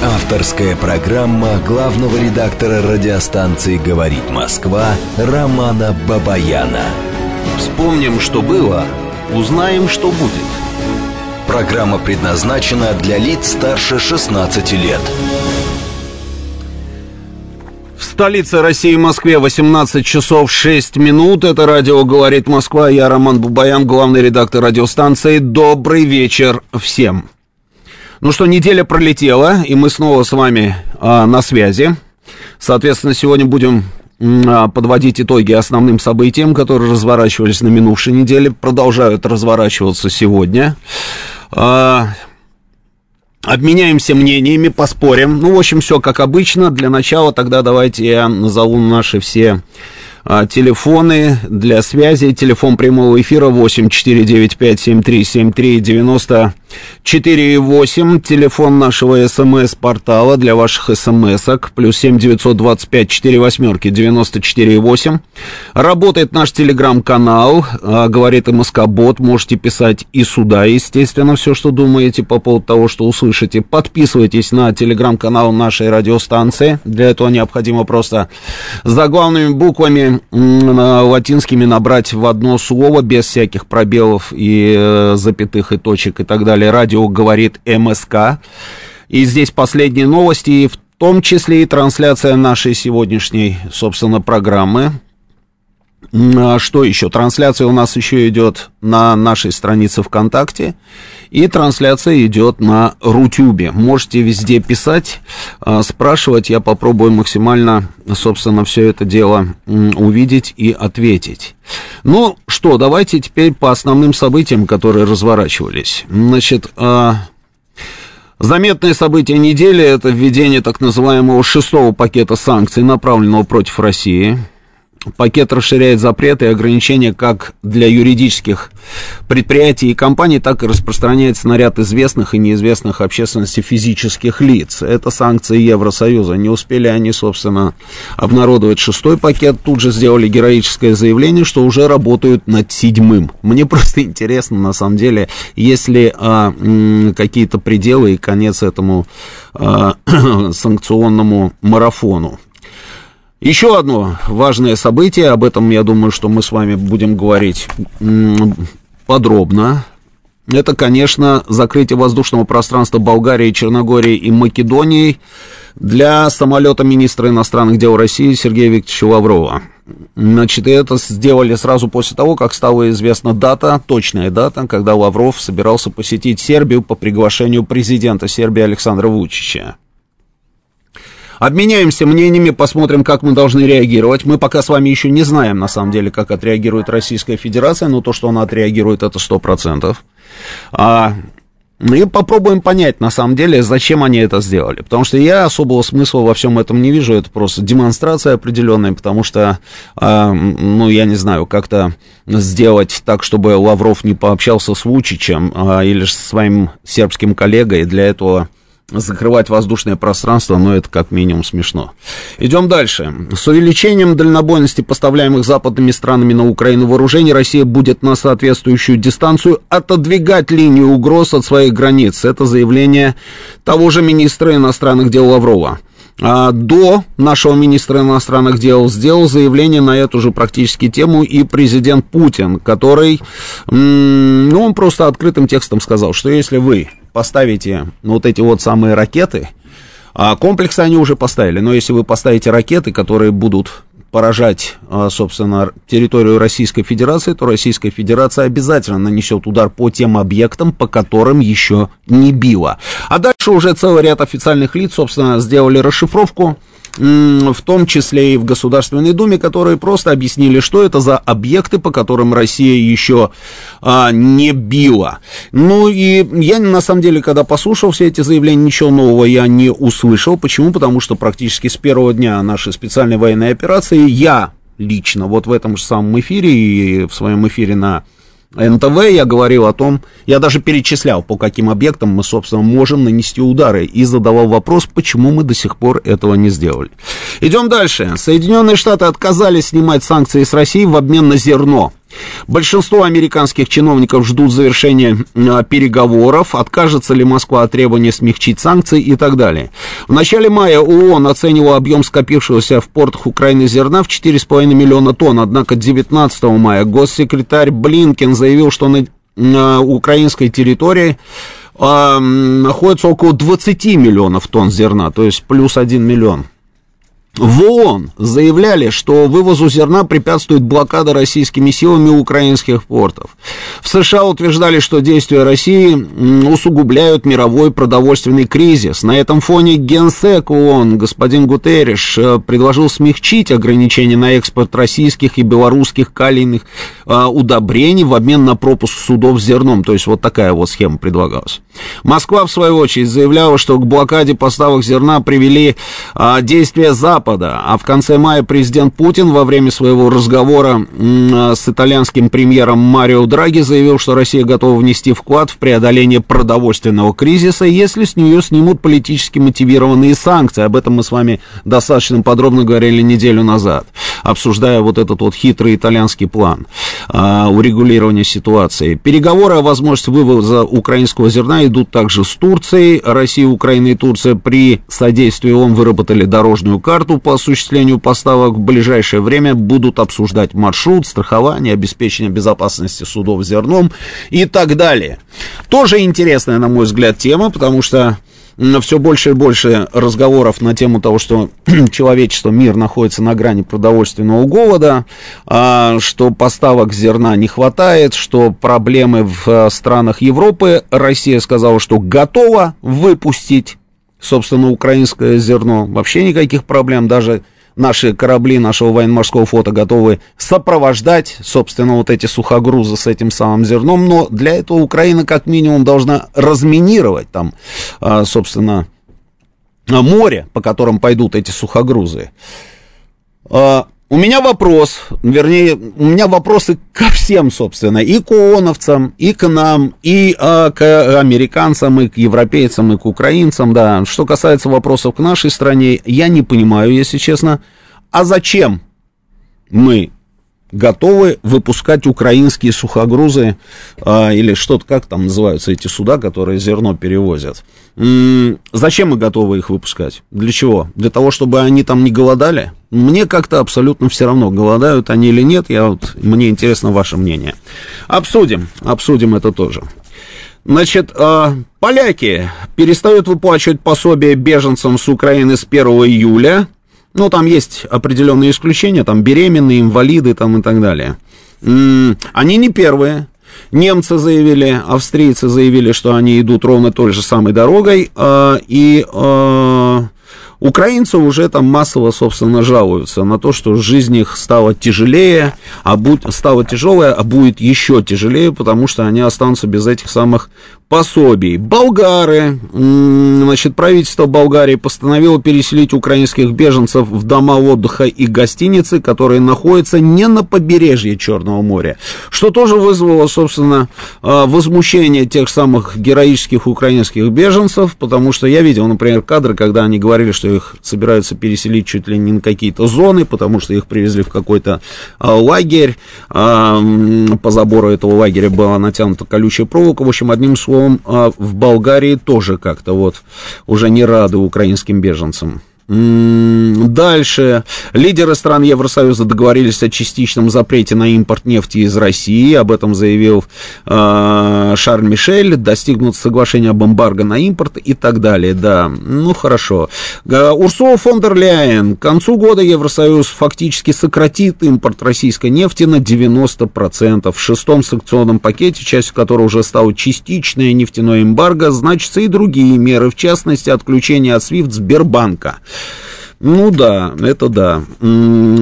Авторская программа главного редактора радиостанции «Говорит Москва» Романа Бабаяна. Вспомним, что было, узнаем, что будет. Программа предназначена для лиц старше 16 лет. В столице России, Москве, 18 часов 6 минут. Это радио «Говорит Москва». Я Роман Бабаян, главный редактор радиостанции. Добрый вечер всем. Ну что, неделя пролетела, и мы снова с вами а, на связи. Соответственно, сегодня будем а, подводить итоги основным событиям, которые разворачивались на минувшей неделе, продолжают разворачиваться сегодня. А, обменяемся мнениями, поспорим. Ну, в общем, все как обычно. Для начала тогда давайте я назову наши все телефоны для связи. Телефон прямого эфира 8 495 73 73 90 4,8, телефон нашего смс-портала для ваших смс-ок, плюс 7 925 4 восьмерки 94,8. Работает наш телеграм-канал, а, говорит МСК Бот, можете писать и сюда, естественно, все, что думаете по поводу того, что услышите. Подписывайтесь на телеграм-канал нашей радиостанции, для этого необходимо просто заглавными буквами латинскими набрать в одно слово, без всяких пробелов и э, запятых и точек и так далее «Радио говорит МСК». И здесь последние новости, в том числе и трансляция нашей сегодняшней, собственно, программы. А что еще? Трансляция у нас еще идет на нашей странице ВКонтакте. И трансляция идет на Рутюбе. Можете везде писать, а, спрашивать. Я попробую максимально, собственно, все это дело увидеть и ответить. Ну что, давайте теперь по основным событиям, которые разворачивались. Значит, а, Заметное событие недели – это введение так называемого шестого пакета санкций, направленного против России – Пакет расширяет запреты и ограничения как для юридических предприятий и компаний, так и распространяется на ряд известных и неизвестных общественности физических лиц. Это санкции Евросоюза. Не успели они, собственно, обнародовать шестой пакет, тут же сделали героическое заявление, что уже работают над седьмым. Мне просто интересно, на самом деле, есть ли а, какие-то пределы и конец этому а, санкционному марафону. Еще одно важное событие, об этом, я думаю, что мы с вами будем говорить подробно. Это, конечно, закрытие воздушного пространства Болгарии, Черногории и Македонии для самолета министра иностранных дел России Сергея Викторовича Лаврова. Значит, это сделали сразу после того, как стала известна дата, точная дата, когда Лавров собирался посетить Сербию по приглашению президента Сербии Александра Вучича. Обменяемся мнениями, посмотрим, как мы должны реагировать. Мы пока с вами еще не знаем, на самом деле, как отреагирует Российская Федерация, но то, что она отреагирует, это 100%. А, и попробуем понять, на самом деле, зачем они это сделали. Потому что я особого смысла во всем этом не вижу. Это просто демонстрация определенная, потому что, э, ну, я не знаю, как-то сделать так, чтобы Лавров не пообщался с Вучичем э, или со своим сербским коллегой. Для этого закрывать воздушное пространство, но это как минимум смешно. Идем дальше. С увеличением дальнобойности поставляемых западными странами на Украину вооружений Россия будет на соответствующую дистанцию отодвигать линию угроз от своих границ. Это заявление того же министра иностранных дел Лаврова. А до нашего министра иностранных дел сделал заявление на эту же практически тему и президент Путин, который, ну, он просто открытым текстом сказал, что если вы поставите ну, вот эти вот самые ракеты, а комплексы они уже поставили, но если вы поставите ракеты, которые будут поражать, а, собственно, территорию Российской Федерации, то Российская Федерация обязательно нанесет удар по тем объектам, по которым еще не била. А дальше уже целый ряд официальных лиц, собственно, сделали расшифровку в том числе и в Государственной Думе, которые просто объяснили, что это за объекты, по которым Россия еще а, не била. Ну и я на самом деле, когда послушал все эти заявления, ничего нового я не услышал. Почему? Потому что практически с первого дня нашей специальной военной операции я лично вот в этом же самом эфире и в своем эфире на НТВ я говорил о том, я даже перечислял, по каким объектам мы, собственно, можем нанести удары, и задавал вопрос, почему мы до сих пор этого не сделали. Идем дальше. Соединенные Штаты отказались снимать санкции с России в обмен на зерно. Большинство американских чиновников ждут завершения а, переговоров, откажется ли Москва от требования смягчить санкции и так далее. В начале мая ООН оценивал объем скопившегося в портах Украины зерна в 4,5 миллиона тонн, однако 19 мая госсекретарь Блинкен заявил, что на, на украинской территории а, находится около 20 миллионов тонн зерна, то есть плюс 1 миллион. В ООН заявляли, что вывозу зерна препятствует блокада российскими силами украинских портов. В США утверждали, что действия России усугубляют мировой продовольственный кризис. На этом фоне генсек ООН господин Гутерриш э, предложил смягчить ограничения на экспорт российских и белорусских калийных э, удобрений в обмен на пропуск судов с зерном. То есть вот такая вот схема предлагалась. Москва, в свою очередь, заявляла, что к блокаде поставок зерна привели а, действия Запада, а в конце мая президент Путин во время своего разговора м, с итальянским премьером Марио Драги заявил, что Россия готова внести вклад в преодоление продовольственного кризиса, если с нее снимут политически мотивированные санкции. Об этом мы с вами достаточно подробно говорили неделю назад, обсуждая вот этот вот хитрый итальянский план а, урегулирования ситуации. Переговоры о возможности вывоза украинского зерна идут также с Турцией. Россия, Украина и Турция при содействии ООН выработали дорожную карту по осуществлению поставок. В ближайшее время будут обсуждать маршрут, страхование, обеспечение безопасности судов зерном и так далее. Тоже интересная, на мой взгляд, тема, потому что все больше и больше разговоров на тему того, что человечество, мир находится на грани продовольственного голода, а, что поставок зерна не хватает, что проблемы в э, странах Европы. Россия сказала, что готова выпустить, собственно, украинское зерно. Вообще никаких проблем, даже наши корабли нашего военно-морского флота готовы сопровождать, собственно, вот эти сухогрузы с этим самым зерном, но для этого Украина как минимум должна разминировать там, а, собственно, море, по которым пойдут эти сухогрузы. У меня вопрос, вернее, у меня вопросы ко всем, собственно, и к ООНовцам, и к нам, и а, к американцам, и к европейцам, и к украинцам, да. Что касается вопросов к нашей стране, я не понимаю, если честно, а зачем мы готовы выпускать украинские сухогрузы а, или что-то, как там называются эти суда, которые зерно перевозят. М-м, зачем мы готовы их выпускать? Для чего? Для того, чтобы они там не голодали? Мне как-то абсолютно все равно, голодают они или нет, я вот, мне интересно ваше мнение. Обсудим, обсудим это тоже. Значит, э, поляки перестают выплачивать пособие беженцам с Украины с 1 июля ну, там есть определенные исключения, там беременные, инвалиды там и так далее. Они не первые. Немцы заявили, австрийцы заявили, что они идут ровно той же самой дорогой, а, и а, Украинцы уже там массово, собственно, жалуются на то, что жизнь их стала тяжелее, а будет, стала тяжелая, а будет еще тяжелее, потому что они останутся без этих самых пособий. Болгары, значит, правительство Болгарии постановило переселить украинских беженцев в дома отдыха и гостиницы, которые находятся не на побережье Черного моря, что тоже вызвало, собственно, а, возмущение тех самых героических украинских беженцев, потому что я видел, например, кадры, когда они говорили, что их собираются переселить чуть ли не на какие-то зоны, потому что их привезли в какой-то а, лагерь, а, по забору этого лагеря была натянута колючая проволока, в общем, одним словом, словом, а в Болгарии тоже как-то вот уже не рады украинским беженцам. Дальше. Лидеры стран Евросоюза договорились о частичном запрете на импорт нефти из России. Об этом заявил э, Шарль Мишель. Достигнут соглашения об эмбарго на импорт и так далее. Да, ну хорошо. Урсула фон дер Ляйен. К концу года Евросоюз фактически сократит импорт российской нефти на 90%. В шестом санкционном пакете, частью которого уже стало частичное нефтяное эмбарго, значатся и другие меры, в частности, отключение от SWIFT Сбербанка. Ну да, это да.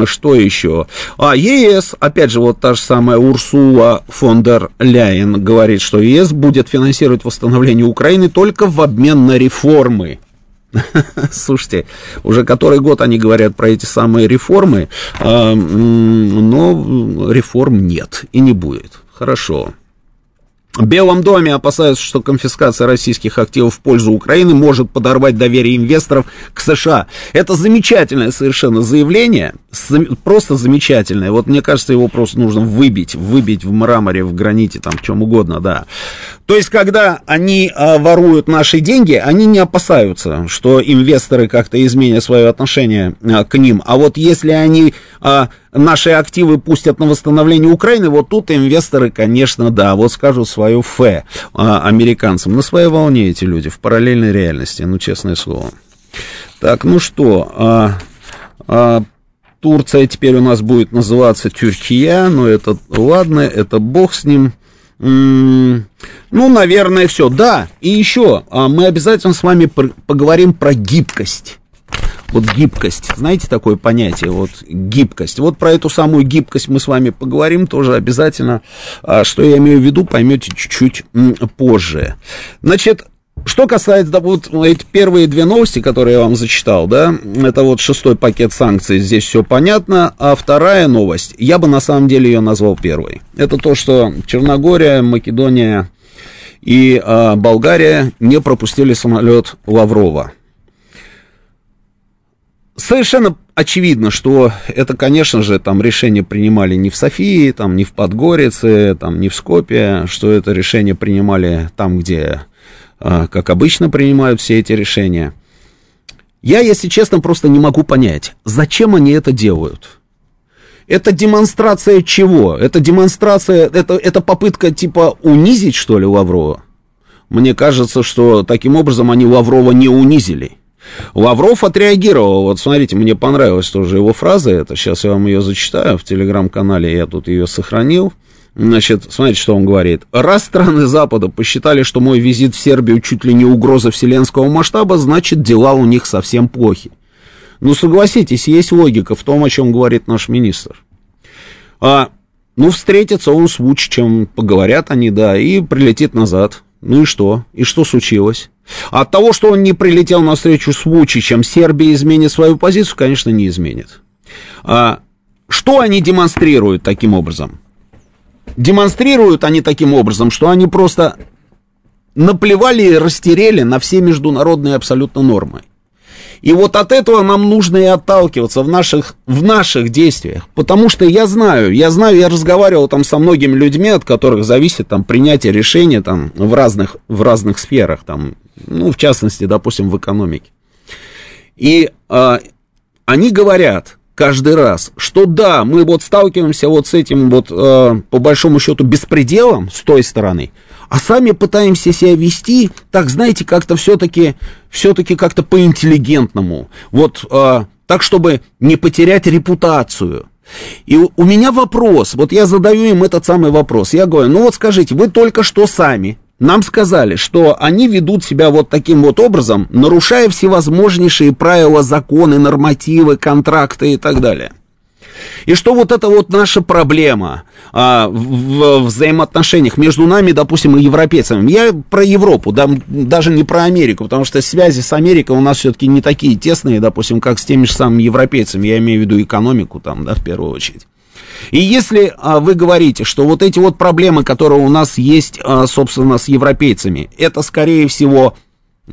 Что еще? А, ЕС, опять же, вот та же самая Урсула фон дер Ляйен говорит, что ЕС будет финансировать восстановление Украины только в обмен на реформы. Слушайте, уже который год они говорят про эти самые реформы, а, но реформ нет и не будет. Хорошо. Белом доме опасаются, что конфискация российских активов в пользу Украины может подорвать доверие инвесторов к США. Это замечательное совершенно заявление, просто замечательное. Вот мне кажется, его просто нужно выбить, выбить в мраморе, в граните, там, в чем угодно, да. То есть, когда они а, воруют наши деньги, они не опасаются, что инвесторы как-то изменят свое отношение а, к ним. А вот если они а, наши активы пустят на восстановление Украины, вот тут инвесторы, конечно, да, вот скажут свое фе а, американцам. На своей волне эти люди, в параллельной реальности, ну, честное слово. Так, ну что, а, а, Турция теперь у нас будет называться Тюркия, но это, ладно, это бог с ним. Ну, наверное, все. Да, и еще а, мы обязательно с вами поговорим про гибкость. Вот гибкость, знаете такое понятие, вот гибкость. Вот про эту самую гибкость мы с вами поговорим тоже обязательно. А, что я имею в виду, поймете чуть-чуть позже. Значит, что касается вот эти первые две новости, которые я вам зачитал, да, это вот шестой пакет санкций, здесь все понятно, а вторая новость, я бы на самом деле ее назвал первой. Это то, что Черногория, Македония и а, Болгария не пропустили самолет Лаврова. Совершенно очевидно, что это, конечно же, там решение принимали не в Софии, там не в Подгорице, там не в Скопе, что это решение принимали там, где, а, как обычно, принимают все эти решения. Я, если честно, просто не могу понять, зачем они это делают. Это демонстрация чего? Это демонстрация, это, это попытка типа унизить, что ли, Лаврова? Мне кажется, что таким образом они Лаврова не унизили. Лавров отреагировал, вот смотрите, мне понравилась тоже его фраза, это сейчас я вам ее зачитаю в телеграм-канале, я тут ее сохранил. Значит, смотрите, что он говорит. Раз страны Запада посчитали, что мой визит в Сербию чуть ли не угроза вселенского масштаба, значит, дела у них совсем плохи. Ну, согласитесь, есть логика в том, о чем говорит наш министр. А, ну, встретится он с Вучичем, поговорят они, да, и прилетит назад. Ну и что? И что случилось? От того, что он не прилетел на встречу с Вучичем, Сербия изменит свою позицию, конечно, не изменит. А, что они демонстрируют таким образом? Демонстрируют они таким образом, что они просто наплевали и растерели на все международные абсолютно нормы. И вот от этого нам нужно и отталкиваться в наших, в наших действиях. Потому что я знаю, я знаю, я разговаривал там со многими людьми, от которых зависит там принятие решения там в разных, в разных сферах, там, ну, в частности, допустим, в экономике. И а, они говорят каждый раз, что да, мы вот сталкиваемся вот с этим вот, а, по большому счету, беспределом с той стороны, а сами пытаемся себя вести, так, знаете, как-то все-таки, все-таки как-то по-интеллигентному, вот, а, так, чтобы не потерять репутацию. И у меня вопрос, вот я задаю им этот самый вопрос, я говорю, ну вот скажите, вы только что сами нам сказали, что они ведут себя вот таким вот образом, нарушая всевозможнейшие правила, законы, нормативы, контракты и так далее. И что вот это вот наша проблема а, в, в взаимоотношениях между нами, допустим, и европейцами. Я про Европу, да, даже не про Америку, потому что связи с Америкой у нас все-таки не такие тесные, допустим, как с теми же самыми европейцами. Я имею в виду экономику там, да, в первую очередь. И если а, вы говорите, что вот эти вот проблемы, которые у нас есть, а, собственно, с европейцами, это, скорее всего,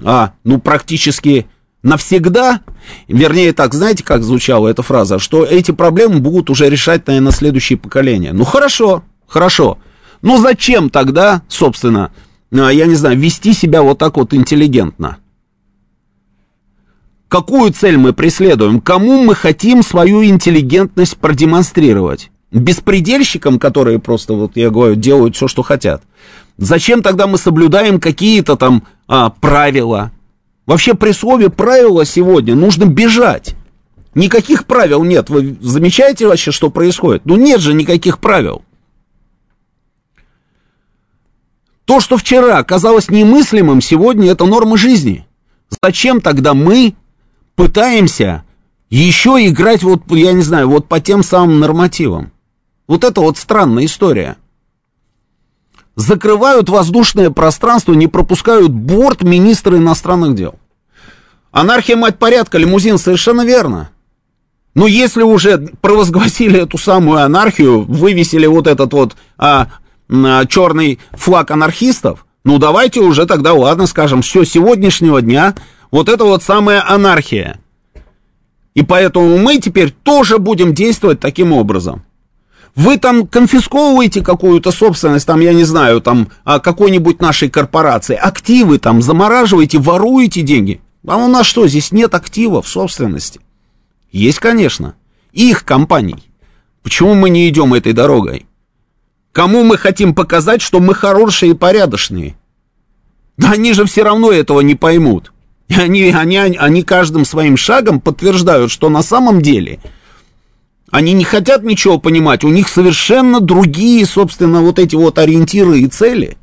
а, ну, практически навсегда, вернее так, знаете, как звучала эта фраза, что эти проблемы будут уже решать, наверное, следующие поколения. Ну хорошо, хорошо. Но зачем тогда, собственно, а, я не знаю, вести себя вот так вот интеллигентно? Какую цель мы преследуем? Кому мы хотим свою интеллигентность продемонстрировать? Беспредельщикам, которые просто, вот я говорю, делают все, что хотят. Зачем тогда мы соблюдаем какие-то там а, правила? Вообще при слове правила сегодня нужно бежать. Никаких правил нет. Вы замечаете вообще, что происходит? Ну нет же никаких правил. То, что вчера казалось немыслимым, сегодня это норма жизни. Зачем тогда мы пытаемся еще играть вот, я не знаю, вот по тем самым нормативам? Вот это вот странная история закрывают воздушное пространство, не пропускают борт министра иностранных дел. Анархия, мать порядка, лимузин, совершенно верно. Но если уже провозгласили эту самую анархию, вывесили вот этот вот а, черный флаг анархистов, ну давайте уже тогда, ладно, скажем, все, сегодняшнего дня вот это вот самая анархия. И поэтому мы теперь тоже будем действовать таким образом. Вы там конфисковываете какую-то собственность, там, я не знаю, там, а, какой-нибудь нашей корпорации, активы там замораживаете, воруете деньги. А у нас что, здесь нет активов собственности? Есть, конечно. Их компаний. Почему мы не идем этой дорогой? Кому мы хотим показать, что мы хорошие и порядочные? Да они же все равно этого не поймут. Они, они, они каждым своим шагом подтверждают, что на самом деле они не хотят ничего понимать, у них совершенно другие, собственно, вот эти вот ориентиры и цели.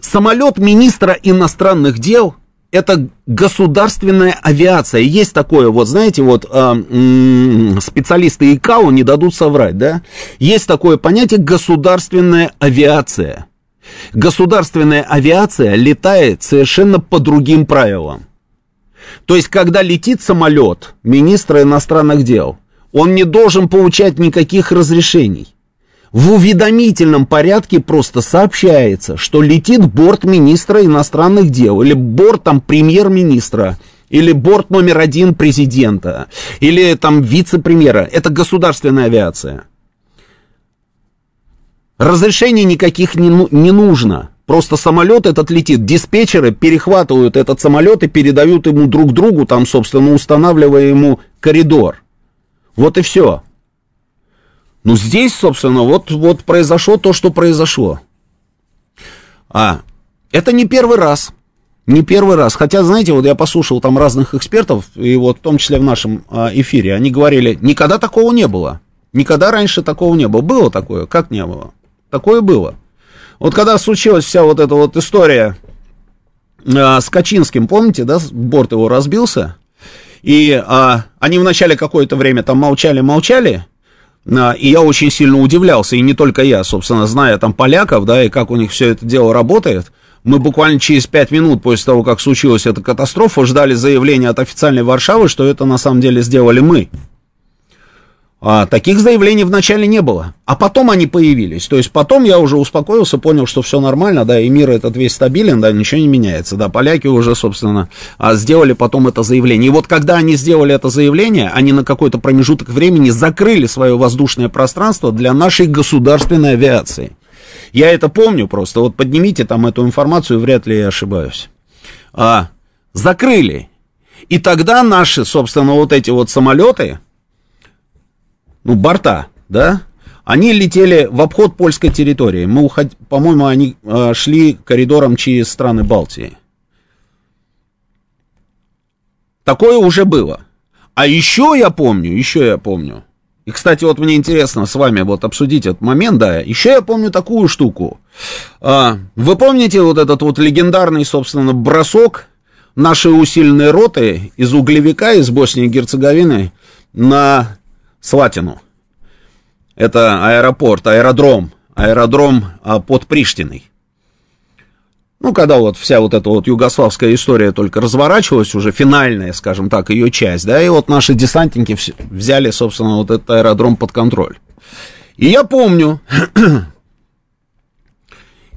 Самолет министра иностранных дел – это государственная авиация. Есть такое, вот знаете, вот э, специалисты ИКАО не дадут соврать, да? Есть такое понятие государственная авиация. Государственная авиация летает совершенно по другим правилам. То есть, когда летит самолет министра иностранных дел, он не должен получать никаких разрешений. В уведомительном порядке просто сообщается, что летит борт министра иностранных дел или борт там премьер-министра или борт номер один президента, или там вице-премьера. Это государственная авиация. Разрешений никаких не, ну, не нужно. Просто самолет этот летит. Диспетчеры перехватывают этот самолет и передают ему друг другу, там, собственно, устанавливая ему коридор. Вот и все. Ну, здесь, собственно, вот, вот произошло то, что произошло. А, это не первый раз. Не первый раз. Хотя, знаете, вот я послушал там разных экспертов, и вот в том числе в нашем а, эфире, они говорили, никогда такого не было. Никогда раньше такого не было. Было такое? Как не было? Такое было. Вот когда случилась вся вот эта вот история э, с Качинским, помните, да, борт его разбился, и э, они вначале какое-то время там молчали-молчали, э, и я очень сильно удивлялся, и не только я, собственно, зная там поляков, да, и как у них все это дело работает, мы буквально через пять минут после того, как случилась эта катастрофа, ждали заявления от официальной Варшавы, что это на самом деле сделали мы. А, таких заявлений вначале не было, а потом они появились. То есть потом я уже успокоился, понял, что все нормально, да, и мир этот весь стабилен, да, ничего не меняется, да, поляки уже, собственно, а, сделали потом это заявление. И вот когда они сделали это заявление, они на какой-то промежуток времени закрыли свое воздушное пространство для нашей государственной авиации. Я это помню просто, вот поднимите там эту информацию, вряд ли я ошибаюсь. А, закрыли. И тогда наши, собственно, вот эти вот самолеты, ну, борта, да, они летели в обход польской территории. Мы уход... По-моему, они э, шли коридором через страны Балтии. Такое уже было. А еще я помню, еще я помню. И, кстати, вот мне интересно с вами вот обсудить этот момент, да. Еще я помню такую штуку. А, вы помните вот этот вот легендарный, собственно, бросок нашей усиленной роты из Углевика, из Боснии и Герцеговины на Слатину. Это аэропорт, аэродром, аэродром а, под Приштиной. Ну, когда вот вся вот эта вот югославская история только разворачивалась, уже финальная, скажем так, ее часть, да, и вот наши десантники взяли, собственно, вот этот аэродром под контроль. И я помню,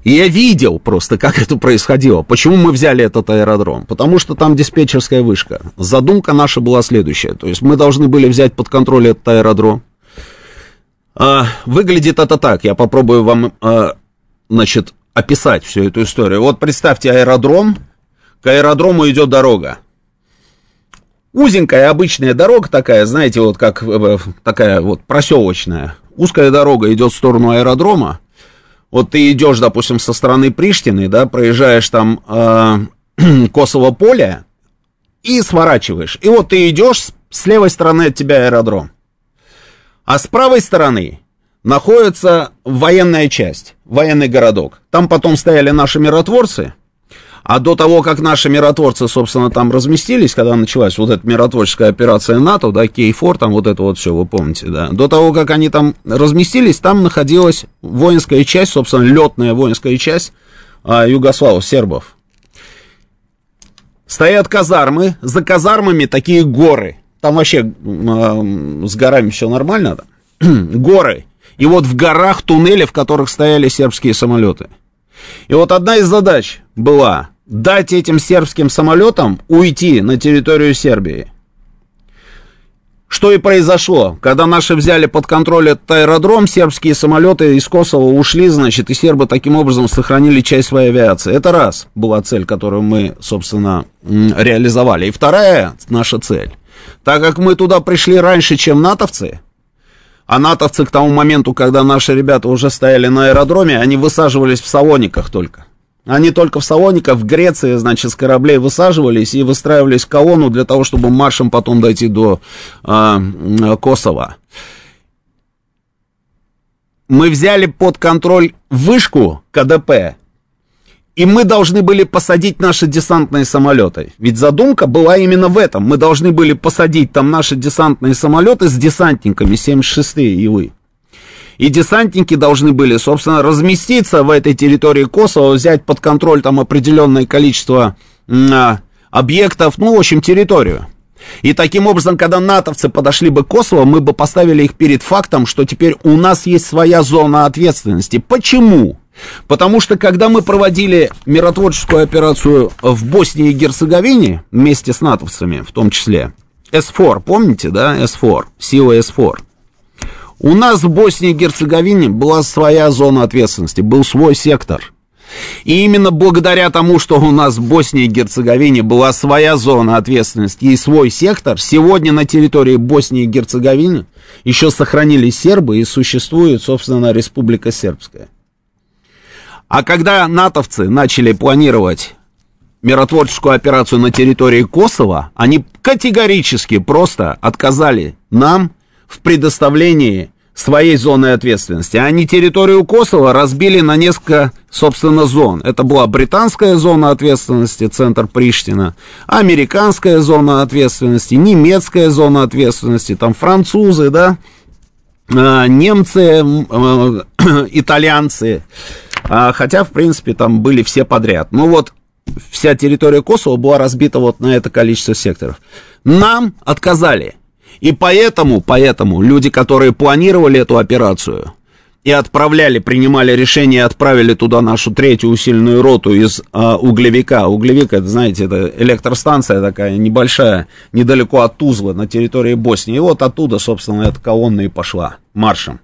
и я видел просто, как это происходило. Почему мы взяли этот аэродром? Потому что там диспетчерская вышка. Задумка наша была следующая. То есть мы должны были взять под контроль этот аэродром. А, выглядит это так. Я попробую вам, а, значит, описать всю эту историю. Вот представьте аэродром. К аэродрому идет дорога. Узенькая обычная дорога такая, знаете, вот как э, такая вот проселочная. Узкая дорога идет в сторону аэродрома вот ты идешь, допустим, со стороны Приштины, да, проезжаешь там э, Косово поле и сворачиваешь. И вот ты идешь, с левой стороны от тебя аэродром. А с правой стороны находится военная часть, военный городок. Там потом стояли наши миротворцы, а до того, как наши миротворцы, собственно, там разместились, когда началась вот эта миротворческая операция НАТО, да, Кей-4, там вот это вот все, вы помните, да, до того, как они там разместились, там находилась воинская часть, собственно, летная воинская часть а, югославов, сербов. Стоят казармы, за казармами такие горы. Там вообще а, с горами все нормально, да? горы. И вот в горах туннели, в которых стояли сербские самолеты. И вот одна из задач была дать этим сербским самолетам уйти на территорию Сербии. Что и произошло. Когда наши взяли под контроль этот аэродром, сербские самолеты из Косово ушли, значит, и сербы таким образом сохранили часть своей авиации. Это раз была цель, которую мы, собственно, реализовали. И вторая наша цель. Так как мы туда пришли раньше, чем натовцы, а натовцы к тому моменту, когда наши ребята уже стояли на аэродроме, они высаживались в Салониках только. Они только в Салониках, в Греции, значит, с кораблей высаживались и выстраивались в колонну для того, чтобы маршем потом дойти до э, Косово. Мы взяли под контроль вышку КДП, и мы должны были посадить наши десантные самолеты. Ведь задумка была именно в этом. Мы должны были посадить там наши десантные самолеты с десантниками 76-е Илы. И десантники должны были, собственно, разместиться в этой территории Косово, взять под контроль там определенное количество а, объектов, ну, в общем, территорию. И таким образом, когда натовцы подошли бы к Косово, мы бы поставили их перед фактом, что теперь у нас есть своя зона ответственности. Почему? Потому что когда мы проводили миротворческую операцию в Боснии и Герцеговине вместе с натовцами, в том числе, С4, помните, да, С4, сила С4, у нас в Боснии и Герцеговине была своя зона ответственности, был свой сектор. И именно благодаря тому, что у нас в Боснии и Герцеговине была своя зона ответственности и свой сектор, сегодня на территории Боснии и Герцеговины еще сохранились сербы и существует, собственно, Республика Сербская. А когда натовцы начали планировать миротворческую операцию на территории Косово, они категорически просто отказали нам в предоставлении своей зоны ответственности. Они территорию Косово разбили на несколько, собственно, зон. Это была британская зона ответственности, центр Приштина, американская зона ответственности, немецкая зона ответственности, там французы, да, а, немцы, итальянцы, а, хотя, в принципе, там были все подряд. Ну вот, вся территория Косово была разбита вот на это количество секторов. Нам отказали и поэтому, поэтому люди, которые планировали эту операцию и отправляли, принимали решение, отправили туда нашу третью усиленную роту из а, углевика. Углевик, это, знаете, это электростанция такая небольшая, недалеко от Тузлы, на территории Боснии. И вот оттуда, собственно, эта колонна и пошла маршем.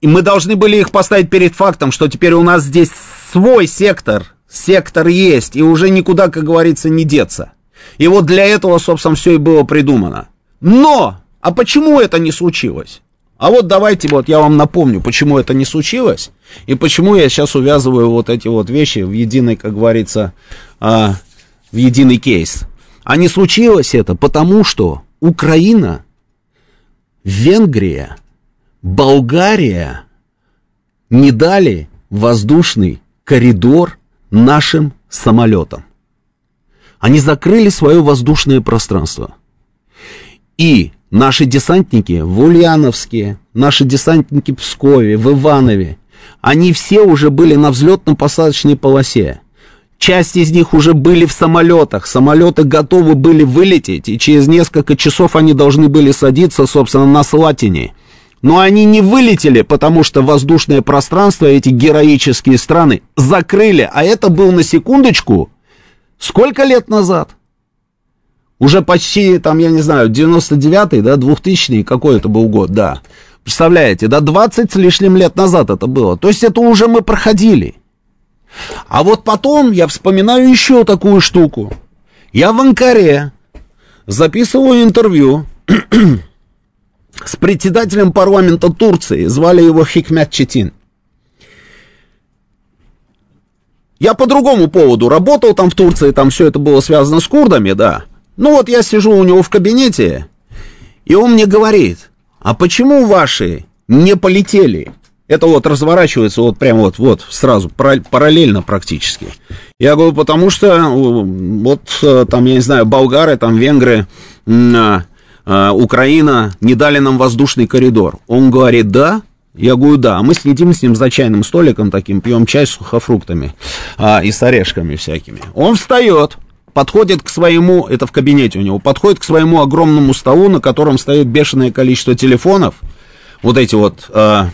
И мы должны были их поставить перед фактом, что теперь у нас здесь свой сектор, сектор есть, и уже никуда, как говорится, не деться. И вот для этого, собственно, все и было придумано. Но! А почему это не случилось? А вот давайте вот я вам напомню, почему это не случилось, и почему я сейчас увязываю вот эти вот вещи в единый, как говорится, а, в единый кейс. А не случилось это потому, что Украина, Венгрия, Болгария не дали воздушный коридор нашим самолетам. Они закрыли свое воздушное пространство. И наши десантники в Ульяновске, наши десантники в Пскове, в Иванове, они все уже были на взлетно-посадочной полосе. Часть из них уже были в самолетах. Самолеты готовы были вылететь, и через несколько часов они должны были садиться, собственно, на Слатине. Но они не вылетели, потому что воздушное пространство эти героические страны закрыли. А это был на секундочку Сколько лет назад? Уже почти, там, я не знаю, 99-й, да, 2000-й, какой это был год, да. Представляете, да, 20 с лишним лет назад это было. То есть это уже мы проходили. А вот потом я вспоминаю еще такую штуку. Я в Анкаре записываю интервью с председателем парламента Турции, звали его Хикмят Четин. Я по другому поводу работал там в Турции, там все это было связано с курдами, да. Ну вот я сижу у него в кабинете, и он мне говорит, а почему ваши не полетели? Это вот разворачивается вот прямо вот, вот сразу, параллельно практически. Я говорю, потому что вот э, там, я не знаю, болгары, там венгры, а, а, Украина не дали нам воздушный коридор. Он говорит, да, я говорю, да, мы следим с ним за чайным столиком таким, пьем чай с сухофруктами а, и с орешками всякими. Он встает, подходит к своему, это в кабинете у него, подходит к своему огромному столу, на котором стоит бешеное количество телефонов, вот эти вот э,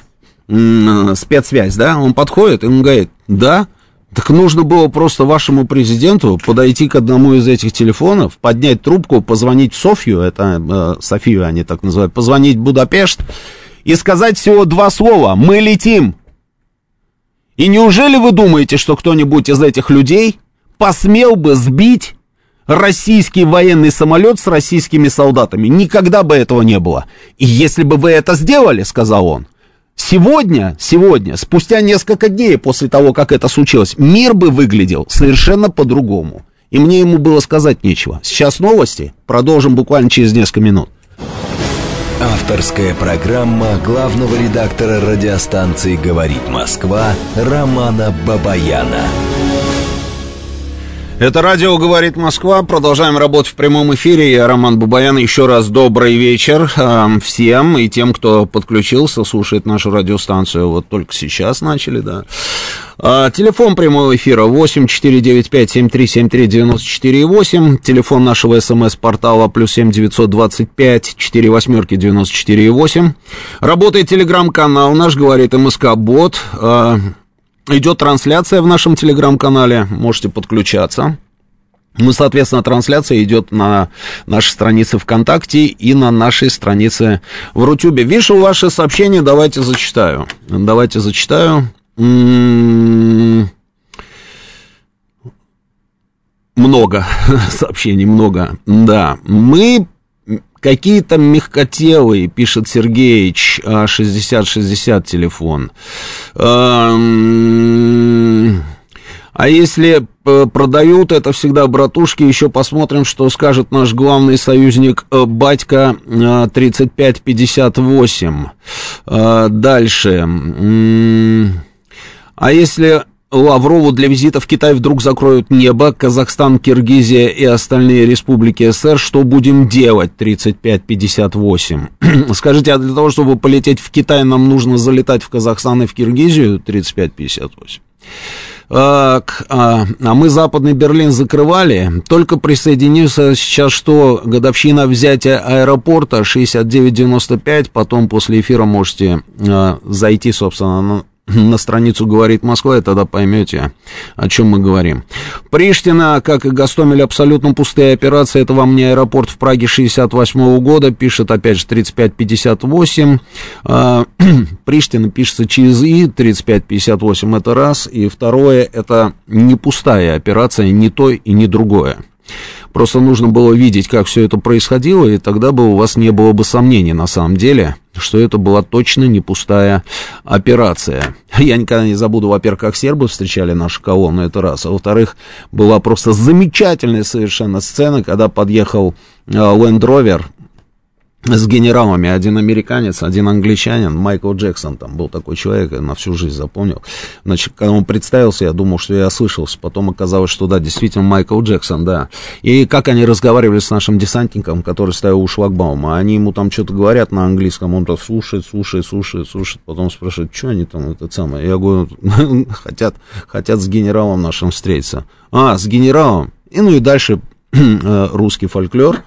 спецсвязь, да, он подходит и он говорит, да, так нужно было просто вашему президенту подойти к одному из этих телефонов, поднять трубку, позвонить в Софию, это э, Софию они так называют, позвонить в Будапешт и сказать всего два слова «Мы летим». И неужели вы думаете, что кто-нибудь из этих людей посмел бы сбить российский военный самолет с российскими солдатами? Никогда бы этого не было. И если бы вы это сделали, сказал он, Сегодня, сегодня, спустя несколько дней после того, как это случилось, мир бы выглядел совершенно по-другому. И мне ему было сказать нечего. Сейчас новости. Продолжим буквально через несколько минут. Авторская программа главного редактора радиостанции «Говорит Москва» Романа Бабаяна. Это радио «Говорит Москва». Продолжаем работать в прямом эфире. Я Роман Бабаян. Еще раз добрый вечер э, всем и тем, кто подключился, слушает нашу радиостанцию. Вот только сейчас начали, да. А, телефон прямого эфира 8 495 7373 94 8. Телефон нашего смс-портала плюс 7 925 4 восьмерки 94 8. Работает телеграм-канал наш, говорит МСК Бот. А, Идет трансляция в нашем телеграм-канале, можете подключаться. Ну, соответственно, трансляция идет на нашей странице ВКонтакте и на нашей странице в Рутюбе. Вижу ваши сообщения, давайте зачитаю. Давайте зачитаю. М-м-м. Много сообщений, много. Да, мы Какие-то мягкотелые, пишет Сергеич, 6060 а, телефон. Эм, а если э, продают, это всегда братушки, еще посмотрим, что скажет наш главный союзник э, Батька 3558. Э, дальше. А если Лаврову для визита в Китай вдруг закроют небо, Казахстан, Киргизия и остальные республики СССР, что будем делать? 35-58. Скажите, а для того, чтобы полететь в Китай, нам нужно залетать в Казахстан и в Киргизию? 35-58. Так, а, а мы Западный Берлин закрывали, только присоединился сейчас что, годовщина взятия аэропорта 69-95, потом после эфира можете а, зайти, собственно, на страницу «Говорит Москва», и тогда поймете, о чем мы говорим. Приштина, как и Гастомель, абсолютно пустые операции. Это вам не аэропорт в Праге 68 -го года, пишет, опять же, 3558. А, Приштина пишется через «и», 3558 это раз, и второе, это не пустая операция, не то и не другое. Просто нужно было видеть, как все это происходило, и тогда бы у вас не было бы сомнений на самом деле, что это была точно не пустая операция. Я никогда не забуду, во-первых, как сербы встречали нашу колонну, это раз, а во-вторых, была просто замечательная совершенно сцена, когда подъехал э, Land Rover с генералами, один американец, один англичанин, Майкл Джексон, там был такой человек, я на всю жизнь запомнил. Значит, когда он представился, я думал, что я ослышался, потом оказалось, что да, действительно Майкл Джексон, да. И как они разговаривали с нашим десантником, который стоял у шлагбаума, они ему там что-то говорят на английском, он то слушает, слушает, слушает, слушает, потом спрашивает, что они там, это самое. Я говорю, хотят, хотят с генералом нашим встретиться. А, с генералом. И ну и дальше э, русский фольклор,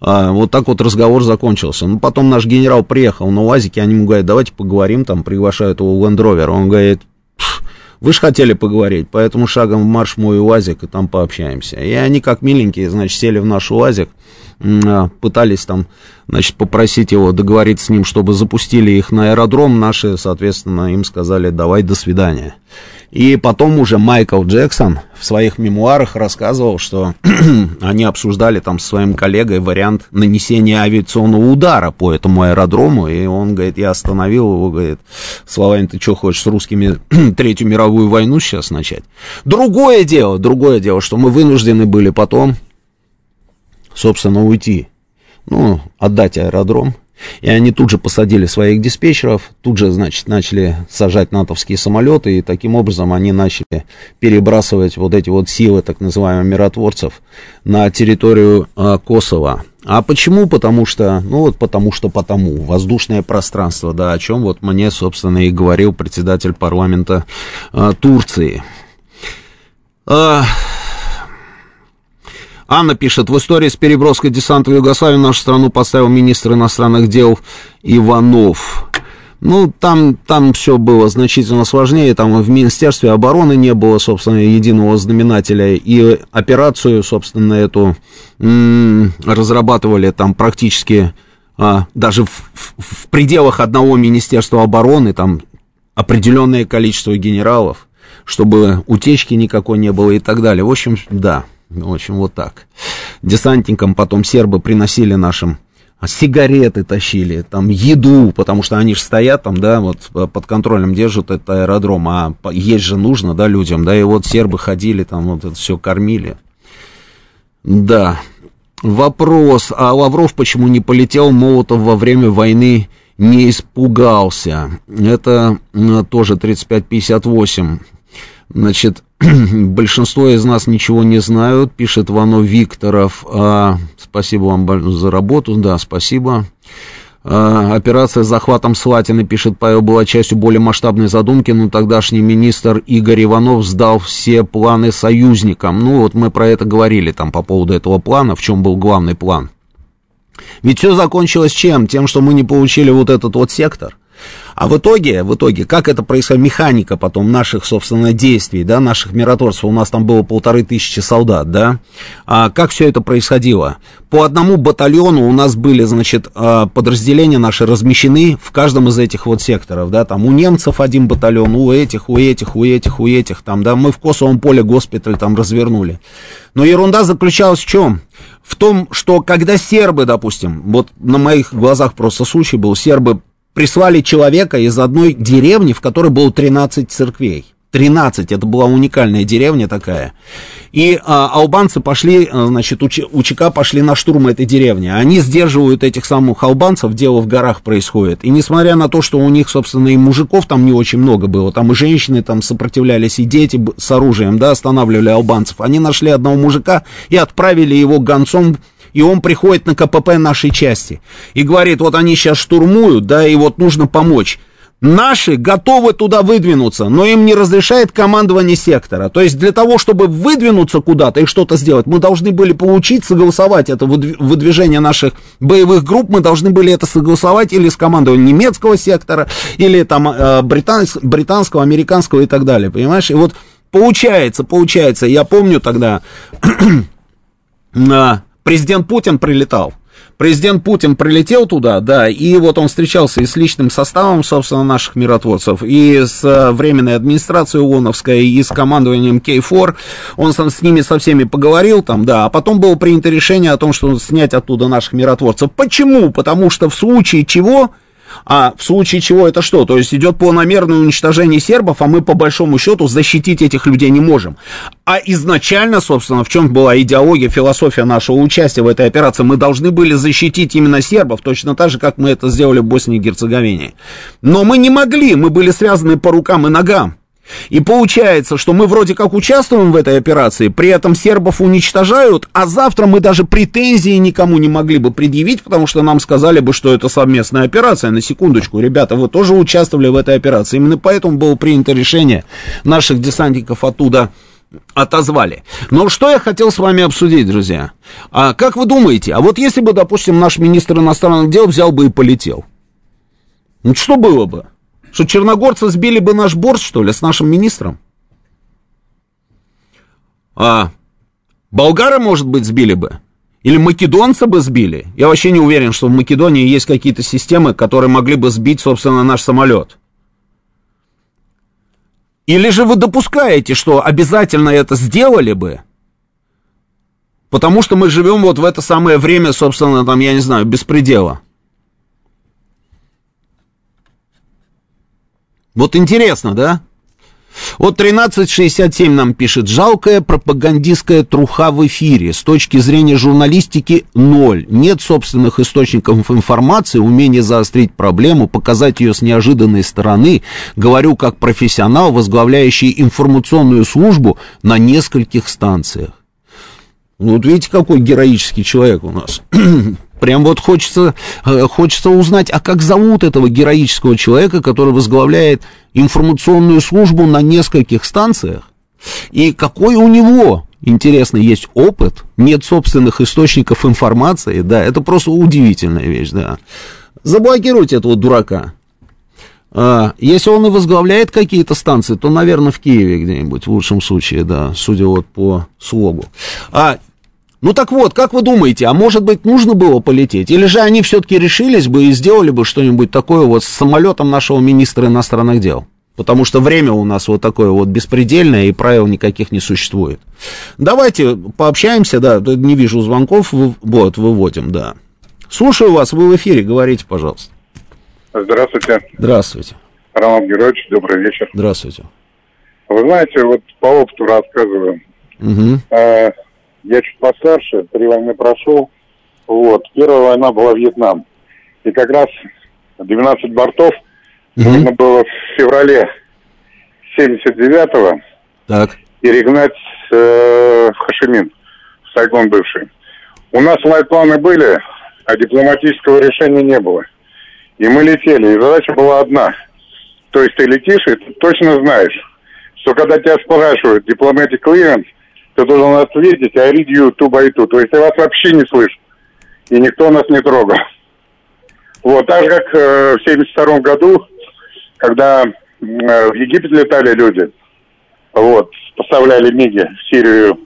вот так вот разговор закончился. Ну, потом наш генерал приехал на УАЗике, они ему говорят, давайте поговорим, там, приглашают его в Лендровер. Он говорит, вы же хотели поговорить, поэтому шагом в марш мой УАЗик, и там пообщаемся. И они, как миленькие, значит, сели в наш УАЗик, а, пытались там, значит, попросить его договориться с ним, чтобы запустили их на аэродром. Наши, соответственно, им сказали, давай, до свидания. И потом уже Майкл Джексон в своих мемуарах рассказывал, что они обсуждали там со своим коллегой вариант нанесения авиационного удара по этому аэродрому, и он, говорит, я остановил его, говорит, словами, ты что хочешь с русскими Третью мировую войну сейчас начать? Другое дело, другое дело, что мы вынуждены были потом, собственно, уйти, ну, отдать аэродром, и они тут же посадили своих диспетчеров, тут же, значит, начали сажать натовские самолеты, и таким образом они начали перебрасывать вот эти вот силы так называемых миротворцев на территорию э, Косово. А почему? Потому что, ну вот потому что потому, воздушное пространство, да, о чем вот мне, собственно, и говорил председатель парламента э, Турции. Э, Анна пишет, в истории с переброской десанта в Югославию нашу страну поставил министр иностранных дел Иванов. Ну, там, там все было значительно сложнее, там в Министерстве обороны не было, собственно, единого знаменателя, и операцию, собственно, эту разрабатывали там практически а, даже в, в, в пределах одного Министерства обороны, там определенное количество генералов, чтобы утечки никакой не было и так далее. В общем, да, в общем, вот так. Десантникам потом сербы приносили нашим сигареты тащили, там еду, потому что они же стоят там, да, вот под контролем держат этот аэродром, а есть же нужно, да, людям, да, и вот сербы ходили там, вот это все кормили. Да. Вопрос, а Лавров почему не полетел, Молотов во время войны не испугался? Это тоже 35-58. Значит, большинство из нас ничего не знают, пишет Вано Викторов. А, спасибо вам за работу, да, спасибо. А, операция с захватом Слатины, пишет Павел, была частью более масштабной задумки, но тогдашний министр Игорь Иванов сдал все планы союзникам. Ну, вот мы про это говорили там по поводу этого плана, в чем был главный план. Ведь все закончилось чем? Тем, что мы не получили вот этот вот сектор – а в итоге, в итоге, как это происходит, механика потом наших, собственно, действий, да, наших миротворцев, у нас там было полторы тысячи солдат, да, а как все это происходило? По одному батальону у нас были, значит, а, подразделения наши размещены в каждом из этих вот секторов, да, там у немцев один батальон, у этих, у этих, у этих, у этих, там, да, мы в Косовом поле госпиталь там развернули. Но ерунда заключалась в чем? В том, что когда сербы, допустим, вот на моих глазах просто случай был, сербы прислали человека из одной деревни, в которой было 13 церквей. 13, это была уникальная деревня такая. И а, албанцы пошли, а, значит, у, у ЧК пошли на штурм этой деревни. Они сдерживают этих самых албанцев, дело в горах происходит. И несмотря на то, что у них, собственно, и мужиков там не очень много было, там и женщины там сопротивлялись, и дети с оружием, да, останавливали албанцев, они нашли одного мужика и отправили его гонцом и он приходит на КПП нашей части и говорит, вот они сейчас штурмуют, да, и вот нужно помочь. Наши готовы туда выдвинуться, но им не разрешает командование сектора. То есть для того, чтобы выдвинуться куда-то и что-то сделать, мы должны были получить, согласовать это выдвижение наших боевых групп, мы должны были это согласовать или с командованием немецкого сектора, или там э, британс, британского, американского и так далее, понимаешь? И вот получается, получается, я помню тогда президент Путин прилетал. Президент Путин прилетел туда, да, и вот он встречался и с личным составом, собственно, наших миротворцев, и с э, временной администрацией ООНовской, и с командованием K4. Он с ними со всеми поговорил там, да, а потом было принято решение о том, что снять оттуда наших миротворцев. Почему? Потому что в случае чего а в случае чего это что? То есть идет планомерное уничтожение сербов, а мы по большому счету защитить этих людей не можем. А изначально, собственно, в чем была идеология, философия нашего участия в этой операции? Мы должны были защитить именно сербов, точно так же, как мы это сделали в Боснии и Герцеговине. Но мы не могли, мы были связаны по рукам и ногам. И получается, что мы вроде как участвуем в этой операции, при этом сербов уничтожают, а завтра мы даже претензии никому не могли бы предъявить, потому что нам сказали бы, что это совместная операция. На секундочку, ребята, вы тоже участвовали в этой операции. Именно поэтому было принято решение наших десантников оттуда отозвали. Но что я хотел с вами обсудить, друзья? А как вы думаете, а вот если бы, допустим, наш министр иностранных дел взял бы и полетел? Ну что было бы? Что черногорцы сбили бы наш борт, что ли, с нашим министром? А болгары, может быть, сбили бы? Или македонцы бы сбили? Я вообще не уверен, что в Македонии есть какие-то системы, которые могли бы сбить, собственно, наш самолет. Или же вы допускаете, что обязательно это сделали бы? Потому что мы живем вот в это самое время, собственно, там, я не знаю, беспредела. Вот интересно, да? Вот 1367 нам пишет, жалкая пропагандистская труха в эфире. С точки зрения журналистики ноль. Нет собственных источников информации, умение заострить проблему, показать ее с неожиданной стороны. Говорю как профессионал, возглавляющий информационную службу на нескольких станциях. Вот видите, какой героический человек у нас. Прям вот хочется, э, хочется узнать, а как зовут этого героического человека, который возглавляет информационную службу на нескольких станциях, и какой у него, интересно, есть опыт, нет собственных источников информации, да, это просто удивительная вещь, да. Заблокируйте этого дурака. А, если он и возглавляет какие-то станции, то, наверное, в Киеве где-нибудь, в лучшем случае, да, судя вот по слогу. А, ну так вот, как вы думаете, а может быть нужно было полететь? Или же они все-таки решились бы и сделали бы что-нибудь такое вот с самолетом нашего министра иностранных дел? Потому что время у нас вот такое вот беспредельное, и правил никаких не существует. Давайте пообщаемся, да, не вижу звонков, вот, выводим, да. Слушаю вас, вы в эфире, говорите, пожалуйста. Здравствуйте. Здравствуйте. Роман Георгиевич, добрый вечер. Здравствуйте. Вы знаете, вот по опыту рассказываю. Угу. Я чуть постарше, три войны прошел. Вот. Первая война была Вьетнам. И как раз 12 бортов нужно было в феврале 79-го так. перегнать э, в Хашимин, в Сайгон бывший. У нас лайт-планы были, а дипломатического решения не было. И мы летели, и задача была одна. То есть ты летишь, и ты точно знаешь, что когда тебя спрашивают дипломатик clearance, ты должен ответить I read you two by. То есть я вас вообще не слышу. И никто нас не трогал. Вот, так же, как э, в 72 году, когда э, в Египет летали люди, вот, поставляли МИГи в Сирию,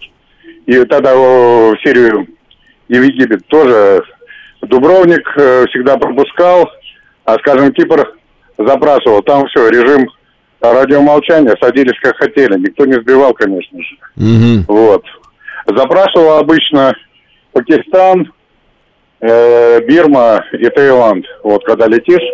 и тогда в Сирию и в Египет тоже Дубровник э, всегда пропускал, а, скажем, Кипр запрашивал. Там все, режим радиомолчания, садились как хотели. Никто не сбивал, конечно же. Угу. Вот. Запрашивал обычно Пакистан, э, Бирма и Таиланд. Вот, когда летишь.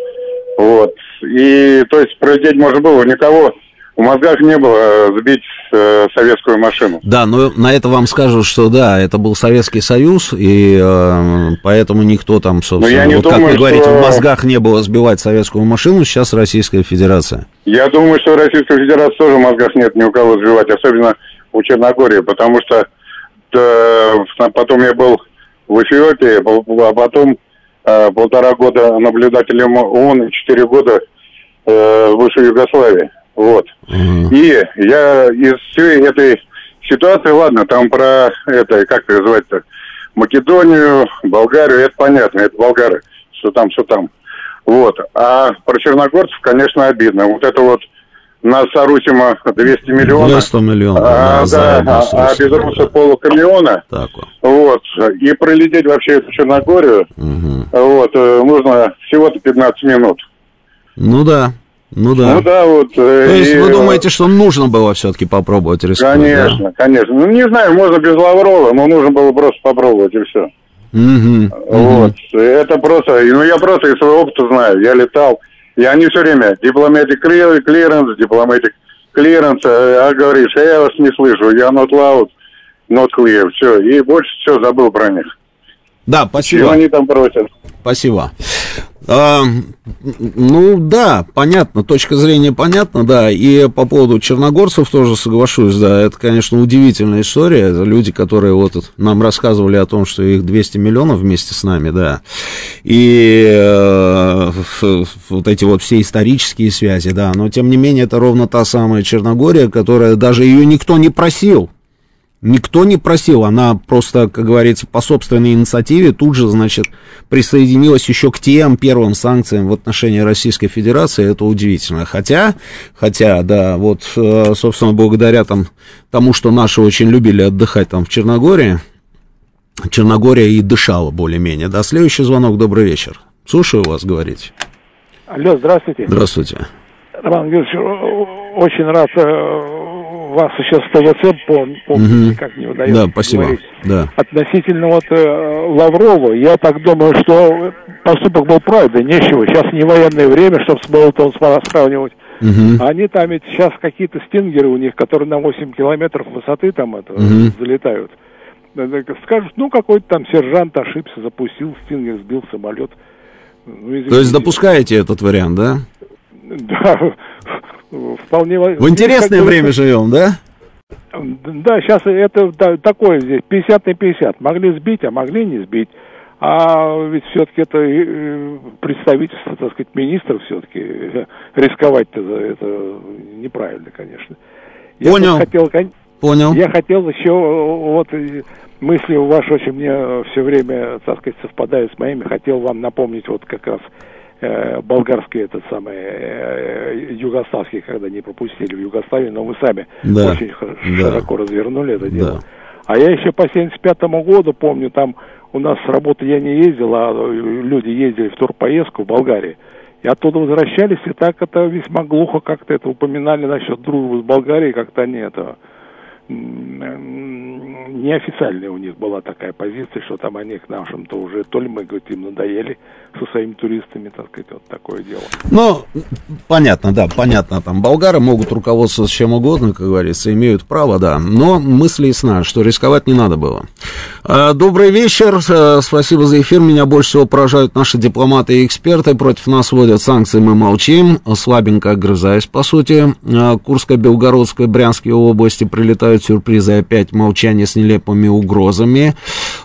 Вот. И, то есть, пролететь можно было. Никого в мозгах не было э, сбить э, советскую машину. Да, но на это вам скажут, что да, это был Советский Союз, и э, поэтому никто там, собственно, я не вот думаю, как вы говорите, что... в мозгах не было сбивать советскую машину, сейчас Российская Федерация. Я думаю, что в Российской Федерации тоже в мозгах нет ни у кого сбивать, особенно у Черногории, потому что э, потом я был в Эфиопии, а потом э, полтора года наблюдателем ООН и четыре года э, выше Югославии. Вот. Угу. И я из всей этой ситуации, ладно, там про это, как это называется, Македонию, Болгарию, это понятно, это болгары, что там, что там. Вот. А про черногорцев, конечно, обидно. Вот это вот нас Арусима 200 миллионов. 200 миллионов. А, да, а, а без руса полукамиона. Так вот. И пролететь вообще эту Черногорию, угу. вот, э, нужно всего-то 15 минут. Ну да. Ну да. Ну да, вот. То есть и... вы думаете, что нужно было все-таки попробовать рискнуть? Конечно, да? конечно. Ну не знаю, можно без Лаврова, но нужно было просто попробовать и все. Угу, вот. Угу. Это просто, ну я просто из своего опыта знаю. Я летал, и они все время дипломатик clearance, дипломатик clearance, а говоришь, а я вас не слышу, я not loud, not clear, все. И больше все забыл про них. Да, спасибо. Что они там просят? Спасибо. А, ну да, понятно, точка зрения понятна, да. И по поводу черногорцев тоже соглашусь, да, это, конечно, удивительная история. Это люди, которые вот нам рассказывали о том, что их 200 миллионов вместе с нами, да. И э, вот эти вот все исторические связи, да. Но тем не менее, это ровно та самая Черногория, которая даже ее никто не просил. Никто не просил, она просто, как говорится, по собственной инициативе тут же, значит, присоединилась еще к тем первым санкциям в отношении Российской Федерации, это удивительно. Хотя, хотя, да, вот, э, собственно, благодаря там, тому, что наши очень любили отдыхать там в Черногории, Черногория и дышала более-менее. Да, следующий звонок, добрый вечер. Слушаю вас, говорите. Алло, здравствуйте. Здравствуйте. Роман Георгиевич, очень рад э, вас еще ТВЦ помните, угу. как не удается Да, спасибо. Говорить. Да. Относительно вот э, Лаврова, я так думаю, что поступок был правильный, нечего. Сейчас не военное время, чтобы с Болотом сравнивать. Угу. Они там ведь сейчас какие-то стингеры у них, которые на 8 километров высоты там это угу. залетают. Скажут, ну какой-то там сержант ошибся, запустил стингер, сбил самолет. Ну, То есть допускаете этот вариант, да? Да, вполне... В интересное время живем, да? Да, сейчас это да, такое здесь, 50 на 50. Могли сбить, а могли не сбить. А ведь все-таки это э, представительство, так сказать, министров все-таки рисковать-то это неправильно, конечно. Я Понял. Хотел, Понял. Я хотел еще, вот мысли ваши очень мне все время, так сказать, совпадают с моими. Хотел вам напомнить вот как раз э, болгарский этот самый э, югославский, когда не пропустили в Югославии, но мы сами да. очень да. широко развернули это дело. Да. А я еще по 75 году помню, там у нас с работы я не ездил, а люди ездили в турпоездку в Болгарии. И оттуда возвращались, и так это весьма глухо как-то это упоминали насчет дружбы с Болгарией, как-то они это неофициальная у них была такая позиция, что там они к нашим-то уже, то ли мы, говорит, им надоели со своими туристами, так сказать, вот такое дело. Ну, понятно, да, понятно, там болгары могут руководствоваться чем угодно, как говорится, имеют право, да, но мысли ясна, что рисковать не надо было. А, добрый вечер, э, спасибо за эфир, меня больше всего поражают наши дипломаты и эксперты, против нас вводят санкции, мы молчим, слабенько огрызаясь, по сути, а, Курская, Белгородская, Брянские области прилетают сюрпризы, опять молчание с нелепыми угрозами,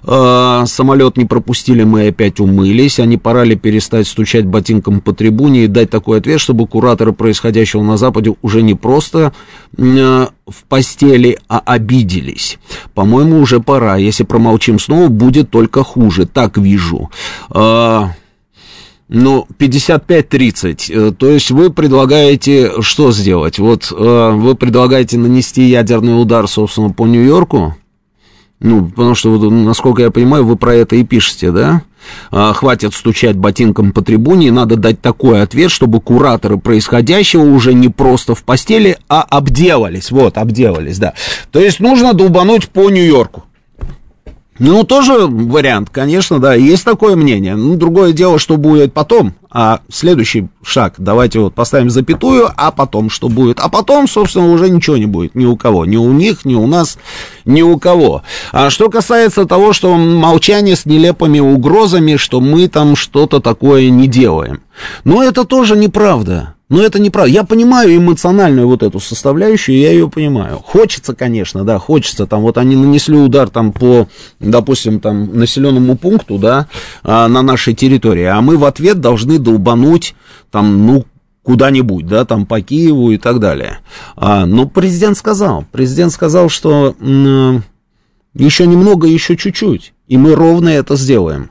а, самолет не пропустили, мы опять умылись, они пора пора ли перестать стучать ботинком по трибуне и дать такой ответ, чтобы кураторы происходящего на Западе уже не просто э, в постели, а обиделись. По-моему, уже пора. Если промолчим снова, будет только хуже. Так вижу. Э, ну, 55-30. Э, то есть вы предлагаете что сделать? Вот э, вы предлагаете нанести ядерный удар, собственно, по Нью-Йорку? Ну, потому что, насколько я понимаю, вы про это и пишете, да? А, хватит стучать ботинком по трибуне, надо дать такой ответ, чтобы кураторы происходящего уже не просто в постели, а обделались. Вот, обделались, да. То есть нужно долбануть по Нью-Йорку. Ну, тоже вариант, конечно, да, есть такое мнение. Ну, другое дело, что будет потом. А следующий шаг, давайте вот поставим запятую, а потом что будет? А потом, собственно, уже ничего не будет ни у кого, ни у них, ни у нас, ни у кого. А что касается того, что молчание с нелепыми угрозами, что мы там что-то такое не делаем. Ну, это тоже неправда. Но это неправда. Я понимаю эмоциональную вот эту составляющую, я ее понимаю. Хочется, конечно, да, хочется. Там вот они нанесли удар там по, допустим, там населенному пункту, да, а, на нашей территории, а мы в ответ должны долбануть там, ну, куда-нибудь, да, там по Киеву и так далее. А, но президент сказал, президент сказал, что м- еще немного, еще чуть-чуть, и мы ровно это сделаем.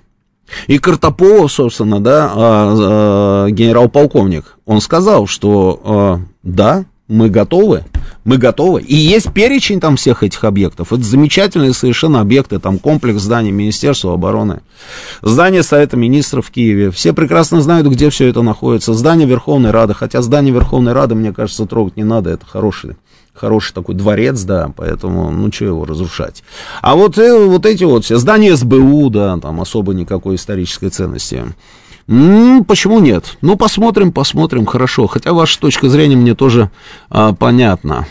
И Картополов, собственно, да, а, а, генерал-полковник, он сказал, что а, да, мы готовы, мы готовы. И есть перечень там всех этих объектов. Это замечательные совершенно объекты, там комплекс зданий Министерства обороны, здание Совета Министров в Киеве. Все прекрасно знают, где все это находится. Здание Верховной Рады, хотя здание Верховной Рады, мне кажется, трогать не надо, это хороший хороший такой дворец, да, поэтому, ну, что его разрушать. А вот, э, вот эти вот все здания СБУ, да, там особо никакой исторической ценности. М-м, почему нет? Ну, посмотрим, посмотрим, хорошо. Хотя ваша точка зрения мне тоже а, понятна.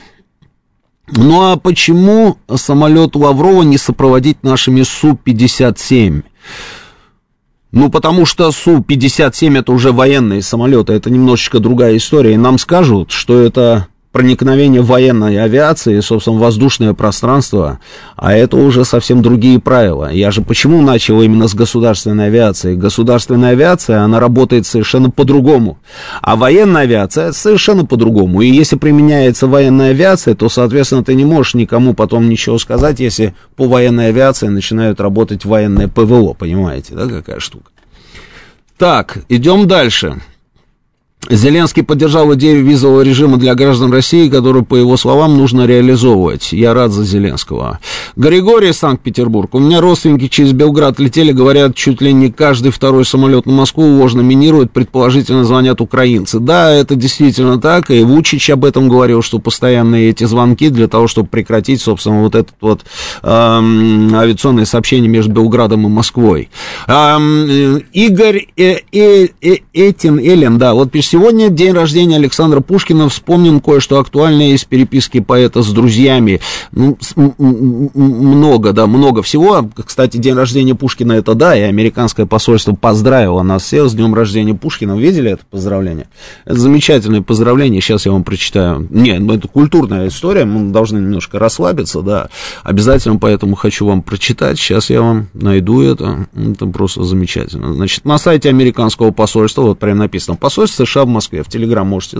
Ну, а почему самолет Лаврова не сопроводить нашими Су-57? Ну, потому что Су-57 это уже военные самолеты, это немножечко другая история. И нам скажут, что это проникновение военной авиации, собственно, воздушное пространство, а это уже совсем другие правила. Я же почему начал именно с государственной авиации? Государственная авиация, она работает совершенно по-другому, а военная авиация совершенно по-другому. И если применяется военная авиация, то, соответственно, ты не можешь никому потом ничего сказать, если по военной авиации начинают работать военное ПВО, понимаете, да, какая штука? Так, идем дальше. Зеленский поддержал идею визового режима для граждан России, которую, по его словам, нужно реализовывать. Я рад за Зеленского. Григорий, Санкт-Петербург. У меня родственники через Белград летели, говорят, чуть ли не каждый второй самолет на Москву ложно минирует, предположительно звонят украинцы. Да, это действительно так, и Вучич об этом говорил, что постоянные эти звонки для того, чтобы прекратить, собственно, вот этот вот эм, авиационное сообщение между Белградом и Москвой. Эм, Игорь э, э, э, Этин Элен, да, вот пишет, Сегодня день рождения Александра Пушкина. Вспомним кое-что актуальное из переписки поэта с друзьями. Ну, много, да, много всего. Кстати, день рождения Пушкина это да, и американское посольство поздравило нас всех с днем рождения Пушкина. Видели это поздравление? Это замечательное поздравление. Сейчас я вам прочитаю. Не, ну, это культурная история. Мы должны немножко расслабиться, да. Обязательно поэтому хочу вам прочитать. Сейчас я вам найду это. Это просто замечательно. Значит, на сайте американского посольства, вот прям написано, посольство США в Москве, в Телеграм можете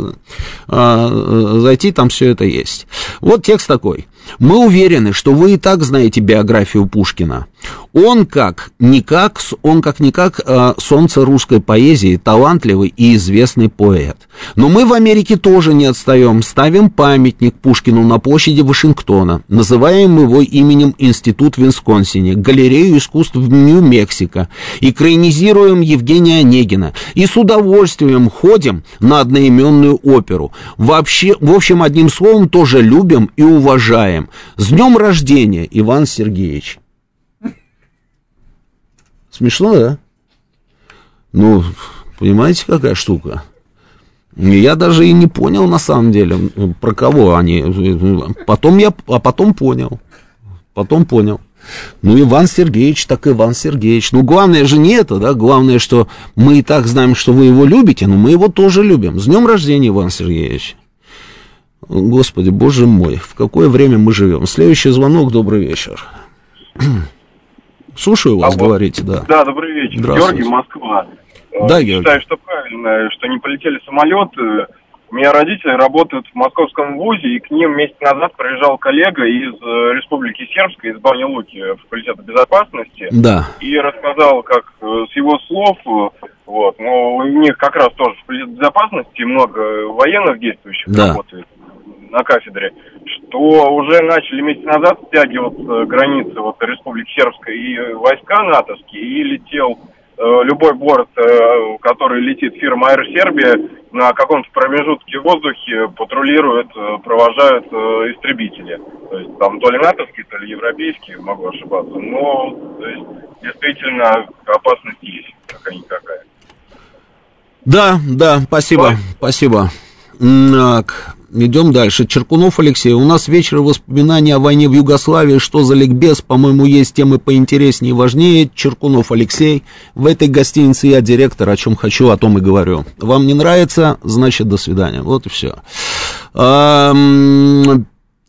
а, зайти, там все это есть. Вот текст такой. Мы уверены, что вы и так знаете биографию Пушкина. Он как никак, он как никак э, солнце русской поэзии, талантливый и известный поэт. Но мы в Америке тоже не отстаем. Ставим памятник Пушкину на площади Вашингтона. Называем его именем Институт в Висконсине, галерею искусств в Нью-Мексико. И краинизируем Евгения Онегина. И с удовольствием ходим на одноименную оперу. Вообще, в общем, одним словом, тоже любим и уважаем. С днем рождения, Иван Сергеевич. Смешно, да? Ну, понимаете, какая штука? Я даже и не понял, на самом деле, про кого они. Потом я, а потом понял. Потом понял. Ну, Иван Сергеевич, так Иван Сергеевич. Ну, главное же не это, да, главное, что мы и так знаем, что вы его любите, но мы его тоже любим. С днем рождения, Иван Сергеевич. Господи, боже мой, в какое время мы живем? Следующий звонок, добрый вечер. Слушаю вас, а говорите, да. Да, добрый вечер. Георгий, Москва. Да, Георгий. Считаю, что правильно, что не полетели самолеты. У меня родители работают в московском вузе, и к ним месяц назад приезжал коллега из э, Республики Сербской, из Бани Луки, факультета безопасности. Да. И рассказал, как э, с его слов, э, вот, но у них как раз тоже в факультете безопасности много военных действующих да. работает на кафедре, что уже начали месяц назад стягиваться границы вот Республики Сербской и войска натовские, и летел э, любой борт, э, который летит фирма Air Serbia, на каком-то промежутке в воздухе патрулируют, э, провожают э, истребители. То есть там то ли натовские, то ли европейские, могу ошибаться. Но то есть, действительно опасность есть, какая-никакая. Да, да, спасибо, спасибо. Так, идем дальше. Черкунов Алексей. У нас вечер воспоминаний о войне в Югославии. Что за ликбез? По-моему, есть темы поинтереснее и важнее. Черкунов Алексей. В этой гостинице я директор. О чем хочу, о том и говорю. Вам не нравится? Значит, до свидания. Вот и все.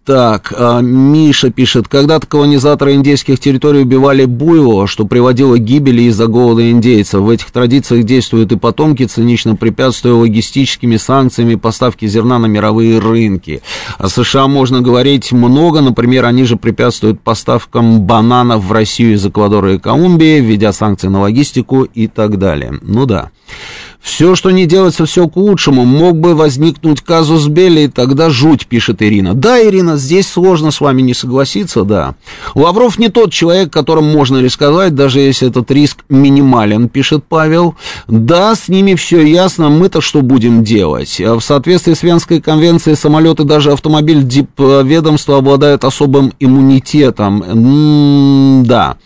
Так, а, Миша пишет, когда-то колонизаторы индейских территорий убивали буйвола, что приводило к гибели из-за голода индейцев. В этих традициях действуют и потомки, цинично препятствуя логистическими санкциями поставки зерна на мировые рынки. О США можно говорить много, например, они же препятствуют поставкам бананов в Россию из Эквадора и Колумбии, введя санкции на логистику и так далее. Ну да. Все, что не делается, все к лучшему. Мог бы возникнуть казус Белли, и тогда жуть, пишет Ирина. Да, Ирина, здесь сложно с вами не согласиться, да. Лавров не тот человек, которым можно рисковать, даже если этот риск минимален, пишет Павел. Да, с ними все ясно, мы-то что будем делать? В соответствии с Венской конвенцией самолеты, даже автомобиль дипведомства обладают особым иммунитетом. М -м да.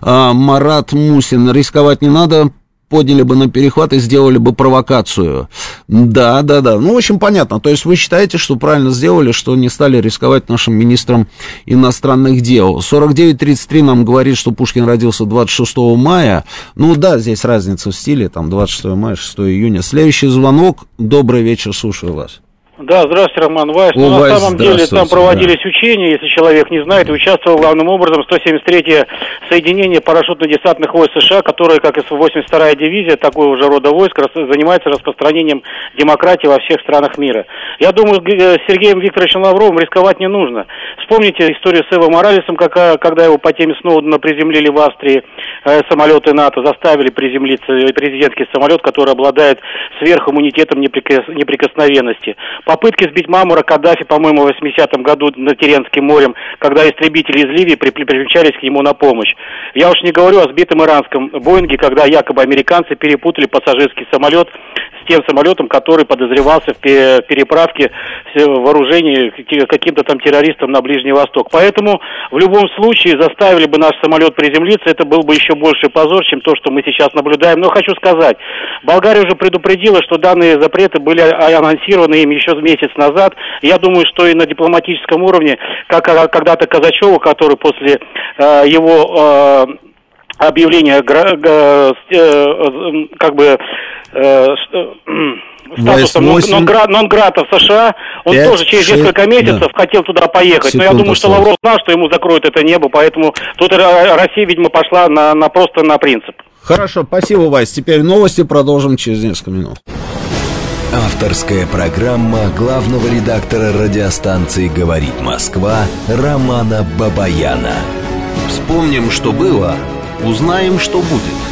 А, Марат Мусин, рисковать не надо, подняли бы на перехват и сделали бы провокацию. Да, да, да. Ну, в общем, понятно. То есть вы считаете, что правильно сделали, что не стали рисковать нашим министром иностранных дел. 4933 нам говорит, что Пушкин родился 26 мая. Ну, да, здесь разница в стиле, там 26 мая, 6 июня. Следующий звонок. Добрый вечер, слушаю вас. Да, здравствуйте, Роман Вайс. Ну, на самом деле там проводились да. учения, если человек не знает, и участвовал главным образом 173-е соединение парашютно-десантных войск США, которое, как и 82-я дивизия, такого уже рода войск, занимается распространением демократии во всех странах мира. Я думаю, с Сергеем Викторовичем Лавровым рисковать не нужно. Вспомните историю с Эво Моралесом, когда его по теме Сноудена приземлили в Австрии э, самолеты НАТО, заставили приземлиться президентский самолет, который обладает сверхиммунитетом неприкосновенности попытки сбить Мамура Каддафи, по-моему, в 80-м году над Теренским морем, когда истребители из Ливии примчались к нему на помощь. Я уж не говорю о сбитом иранском Боинге, когда якобы американцы перепутали пассажирский самолет тем самолетом, который подозревался в переправке вооружений каким-то там террористам на Ближний Восток. Поэтому в любом случае заставили бы наш самолет приземлиться, это был бы еще больший позор, чем то, что мы сейчас наблюдаем. Но хочу сказать, Болгария уже предупредила, что данные запреты были анонсированы им еще месяц назад. Я думаю, что и на дипломатическом уровне, как когда-то Казачеву, который после э, его э, объявления э, э, как бы э, статусом нон-грата в США, он 5, тоже через 6, несколько месяцев да. хотел туда поехать. Секунду, Но я думаю, что Лавров знал, что ему закроют это небо, поэтому тут Россия, видимо, пошла на, на просто на принцип. Хорошо, спасибо, Вась. Теперь новости продолжим через несколько минут. Авторская программа главного редактора радиостанции «Говорит Москва» Романа Бабаяна. Вспомним, что было, узнаем, что будет.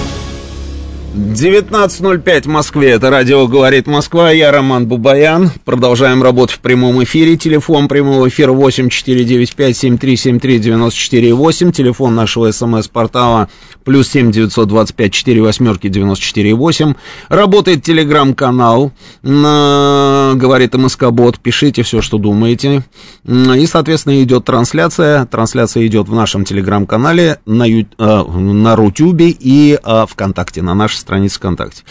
19.05 в Москве. Это радио «Говорит Москва». Я Роман Бубаян. Продолжаем работу в прямом эфире. Телефон прямого эфира 8495-7373-94-8. Телефон нашего смс-портала плюс 7 925 4 восьмерки 94 8. Работает телеграм-канал, говорит МСК-бот, пишите все, что думаете. И, соответственно, идет трансляция. Трансляция идет в нашем телеграм-канале, на, ю, э, на Рутюбе и э, ВКонтакте, на нашей странице ВКонтакте.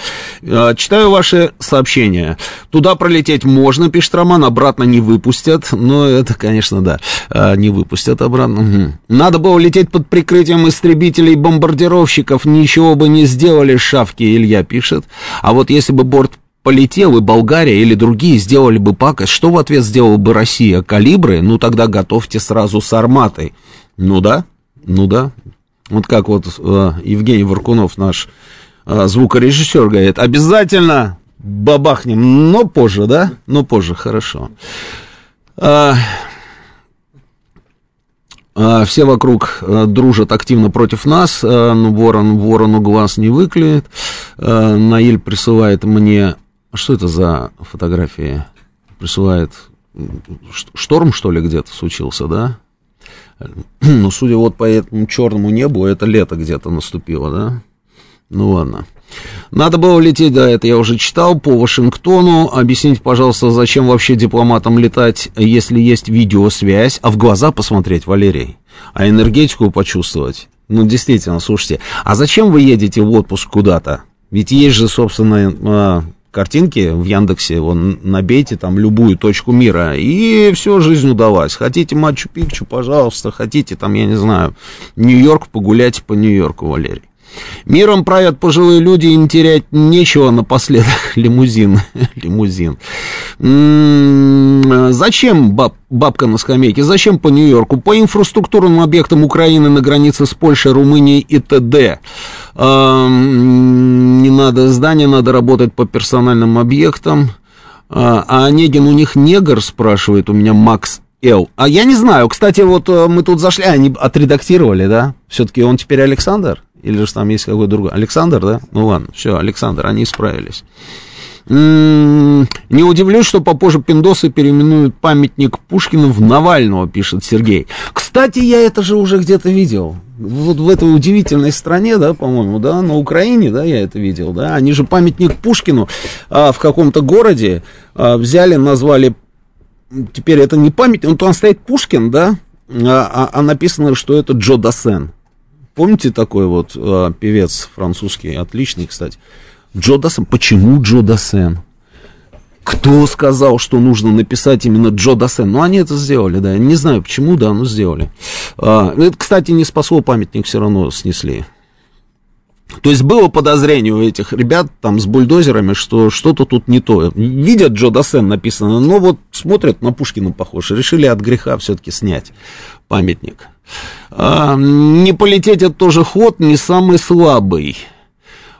Э, читаю ваши сообщения. Туда пролететь можно, пишет Роман, обратно не выпустят. Но это, конечно, да, э, не выпустят обратно. Угу. Надо было лететь под прикрытием истребителей бомбардировок бомбардировщиков ничего бы не сделали, Шавки Илья пишет. А вот если бы борт полетел, и Болгария или другие сделали бы пакость, что в ответ сделала бы Россия? Калибры? Ну, тогда готовьте сразу с арматой. Ну да, ну да. Вот как вот э, Евгений Варкунов, наш звукорежиссер, говорит, обязательно бабахнем, но позже, да? Но позже, хорошо. Э, а, все вокруг э, дружат активно против нас, э, ну, ворон ворону глаз не выклеит. Э, Наиль присылает мне... Что это за фотографии? Присылает... Шторм, что ли, где-то случился, да? Ну, судя вот по этому черному небу, это лето где-то наступило, да? Ну, ладно. Надо было лететь, да, это я уже читал, по Вашингтону. Объясните, пожалуйста, зачем вообще дипломатам летать, если есть видеосвязь, а в глаза посмотреть, Валерий, а энергетику почувствовать? Ну, действительно, слушайте, а зачем вы едете в отпуск куда-то? Ведь есть же, собственно, а, картинки в Яндексе, вон, набейте там любую точку мира, и все, жизнь удалась. Хотите Мачу-Пикчу, пожалуйста, хотите там, я не знаю, Нью-Йорк, погуляйте по Нью-Йорку, Валерий. Миром правят пожилые люди, и не терять нечего напоследок. Лимузин, лимузин. Зачем баб, бабка на скамейке? Зачем по Нью-Йорку? По инфраструктурным объектам Украины на границе с Польшей, Румынией и т.д. не надо здания, надо работать по персональным объектам. А, а Онегин у них негр, спрашивает у меня Макс Л. А я не знаю, кстати, вот э, мы тут зашли, они отредактировали, да? Все-таки он теперь Александр? Или же там есть какой-то другой? Александр, да? Ну ладно, все, Александр, они справились. М-м, не удивлюсь, что попозже пиндосы переименуют памятник Пушкину в Навального, пишет Сергей. Кстати, я это же уже где-то видел. Вот в этой удивительной стране, да, по-моему, да, на Украине, да, я это видел, да. Они же памятник Пушкину а, в каком-то городе а, взяли, назвали теперь это не память, он там стоит Пушкин, да, а, а, а написано, что это Джо Дассен. Помните такой вот а, певец французский, отличный, кстати. Джо Дассен. Почему Джо Дассен? Кто сказал, что нужно написать именно Джо Дассен? Ну, они это сделали, да. Не знаю почему, да, но сделали. А, это, кстати, не спасло памятник, все равно снесли. То есть было подозрение у этих ребят там с бульдозерами, что что-то тут не то. Видят Джо Дассен написано, но вот смотрят на Пушкина похож. Решили от греха все-таки снять памятник. А, не полететь это тоже ход, не самый слабый.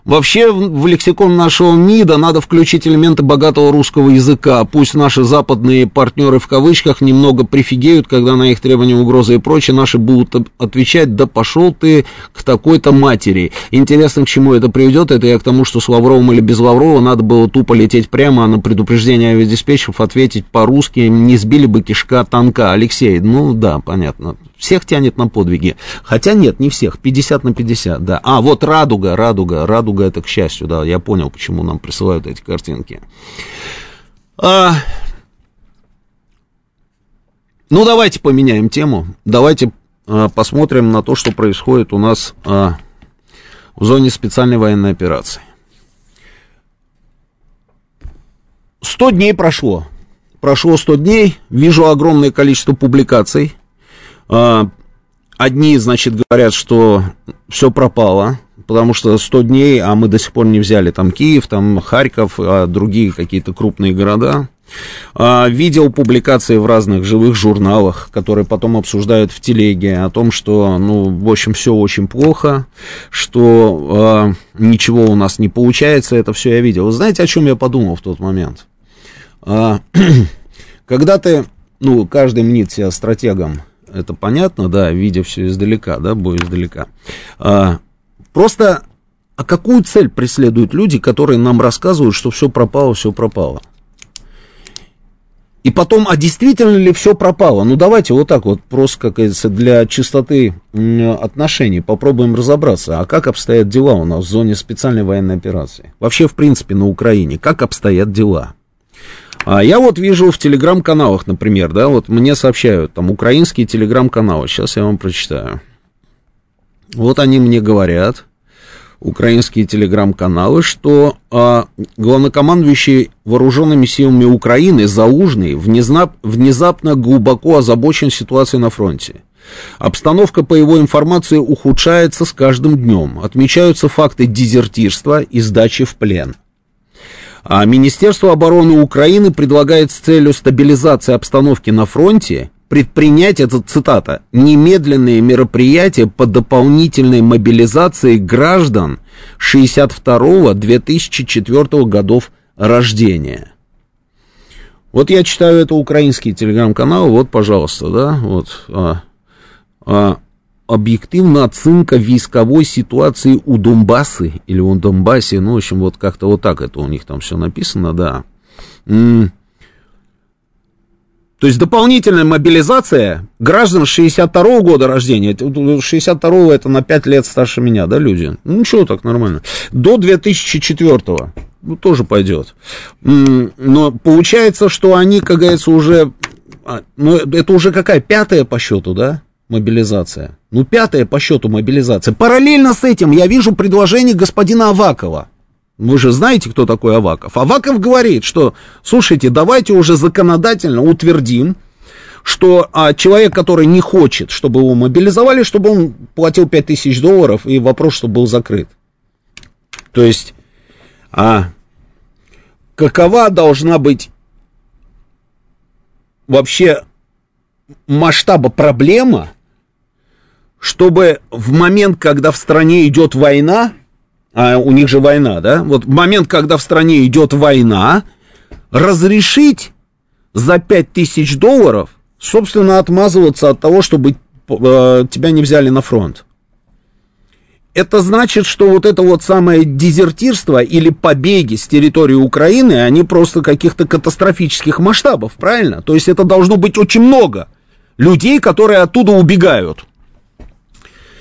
Вообще в лексикон нашего МИДа надо включить элементы богатого русского языка. Пусть наши западные партнеры в кавычках немного прифигеют, когда на их требования, угрозы и прочее наши будут отвечать, да пошел ты к такой-то матери. Интересно, к чему это приведет. Это я к тому, что с Лавровым или без Лаврова надо было тупо лететь прямо, а на предупреждение авиадиспетчеров ответить по-русски, не сбили бы кишка танка. Алексей, ну да, понятно всех тянет на подвиги. Хотя нет, не всех, 50 на 50, да. А, вот радуга, радуга, радуга это к счастью, да, я понял, почему нам присылают эти картинки. А... Ну, давайте поменяем тему, давайте а, посмотрим на то, что происходит у нас а, в зоне специальной военной операции. 100 дней прошло. Прошло 100 дней, вижу огромное количество публикаций одни, значит, говорят, что все пропало, потому что 100 дней, а мы до сих пор не взяли там Киев, там Харьков, а другие какие-то крупные города. А, видел публикации в разных живых журналах, которые потом обсуждают в телеге о том, что, ну, в общем, все очень плохо, что э, ничего у нас не получается, это все я видел. Вы знаете, о чем я подумал в тот момент? когда ты, ну, каждый мнит себя стратегом, это понятно, да, видя все издалека, да, бой издалека. А, просто, а какую цель преследуют люди, которые нам рассказывают, что все пропало, все пропало? И потом, а действительно ли все пропало? Ну, давайте вот так вот, просто, как говорится, для чистоты отношений попробуем разобраться. А как обстоят дела у нас в зоне специальной военной операции? Вообще, в принципе, на Украине. Как обстоят дела? А я вот вижу в телеграм-каналах, например, да, вот мне сообщают, там, украинские телеграм-каналы. Сейчас я вам прочитаю. Вот они мне говорят, украинские телеграм-каналы, что а, главнокомандующий вооруженными силами Украины Залужный внезап, внезапно глубоко озабочен ситуацией на фронте. Обстановка, по его информации, ухудшается с каждым днем. Отмечаются факты дезертирства и сдачи в плен. А Министерство обороны Украины предлагает с целью стабилизации обстановки на фронте предпринять, это цитата, немедленные мероприятия по дополнительной мобилизации граждан 62-2004 годов рождения. Вот я читаю это украинский телеграм-канал, вот, пожалуйста, да, вот, а, а, объективна оценка військовой ситуации у Донбассы, или у Донбассе, ну, в общем, вот как-то вот так это у них там все написано, да. То есть дополнительная мобилизация граждан 62 -го года рождения, 62 это на 5 лет старше меня, да, люди? Ну, ничего, так нормально. До 2004 -го. Ну, тоже пойдет. Но получается, что они, как говорится, уже... А, ну, это уже какая? Пятая по счету, да? Мобилизация. Ну, пятая по счету мобилизация. Параллельно с этим я вижу предложение господина Авакова. Вы же знаете, кто такой Аваков. Аваков говорит, что, слушайте, давайте уже законодательно утвердим, что а, человек, который не хочет, чтобы его мобилизовали, чтобы он платил 5000 долларов, и вопрос, чтобы был закрыт. То есть, а, какова должна быть вообще масштаба проблема, чтобы в момент, когда в стране идет война, а у них же война, да? Вот в момент, когда в стране идет война, разрешить за 5000 долларов, собственно, отмазываться от того, чтобы э, тебя не взяли на фронт. Это значит, что вот это вот самое дезертирство или побеги с территории Украины, они просто каких-то катастрофических масштабов, правильно? То есть это должно быть очень много людей, которые оттуда убегают.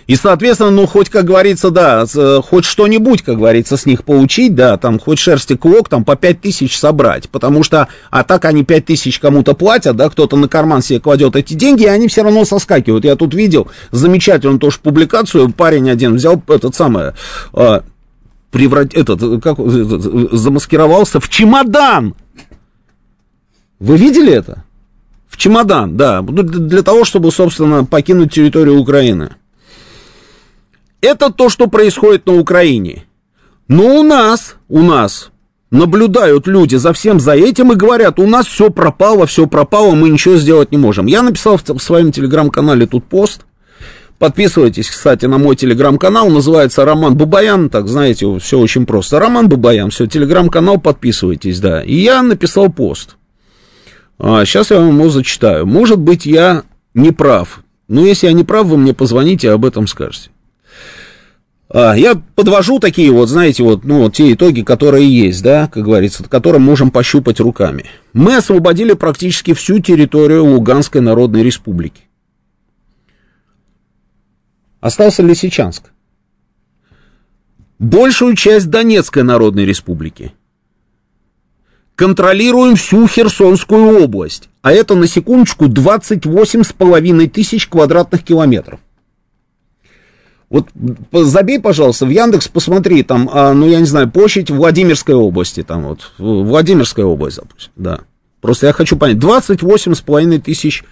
И, соответственно, ну, хоть, как говорится, да, э, хоть что-нибудь, как говорится, с них получить, да, там, хоть шерсти клок, там, по 5 тысяч собрать, потому что, а так они 5 тысяч кому-то платят, да, кто-то на карман себе кладет эти деньги, и они все равно соскакивают. Я тут видел замечательную тоже публикацию, парень один взял этот самый, э, преврат, этот, как, этот, замаскировался в чемодан. Вы видели это? В чемодан, да, для того, чтобы, собственно, покинуть территорию Украины. Это то, что происходит на Украине. Но у нас, у нас наблюдают люди за всем за этим и говорят, у нас все пропало, все пропало, мы ничего сделать не можем. Я написал в своем телеграм-канале тут пост. Подписывайтесь, кстати, на мой телеграм-канал, называется Роман Бабаян, так знаете, все очень просто. Роман Бабаян, все, телеграм-канал, подписывайтесь, да. И я написал пост. А, сейчас я вам его зачитаю. Может быть, я не прав. Но если я не прав, вы мне позвоните и об этом скажете. А, я подвожу такие вот, знаете, вот, ну, вот те итоги, которые есть, да, как говорится, которые можем пощупать руками. Мы освободили практически всю территорию Луганской Народной Республики. Остался Лисичанск. Большую часть Донецкой Народной Республики. Контролируем всю Херсонскую область. А это, на секундочку, 28,5 тысяч квадратных километров. Вот забей, пожалуйста, в Яндекс, посмотри, там, а, ну, я не знаю, площадь Владимирской области, там вот, Владимирская область, допустим, да. Просто я хочу понять, 28,5 тысяч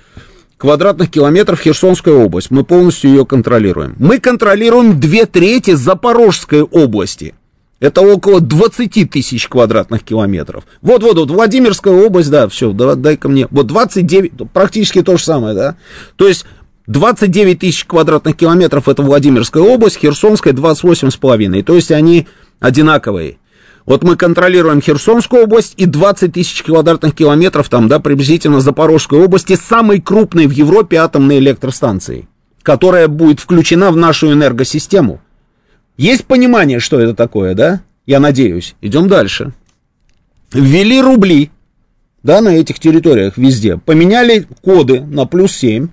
квадратных километров Херсонская область, мы полностью ее контролируем. Мы контролируем две трети Запорожской области. Это около 20 тысяч квадратных километров. Вот-вот, вот, Владимирская область, да, все, дай-ка мне. Вот 29, практически то же самое, да. То есть 29 тысяч квадратных километров это Владимирская область, Херсонская 28,5. То есть они одинаковые. Вот мы контролируем Херсонскую область и 20 тысяч квадратных километров там, да, приблизительно Запорожской области, самой крупной в Европе атомной электростанции, которая будет включена в нашу энергосистему. Есть понимание, что это такое, да? Я надеюсь. Идем дальше. Ввели рубли, да, на этих территориях везде. Поменяли коды на плюс 7.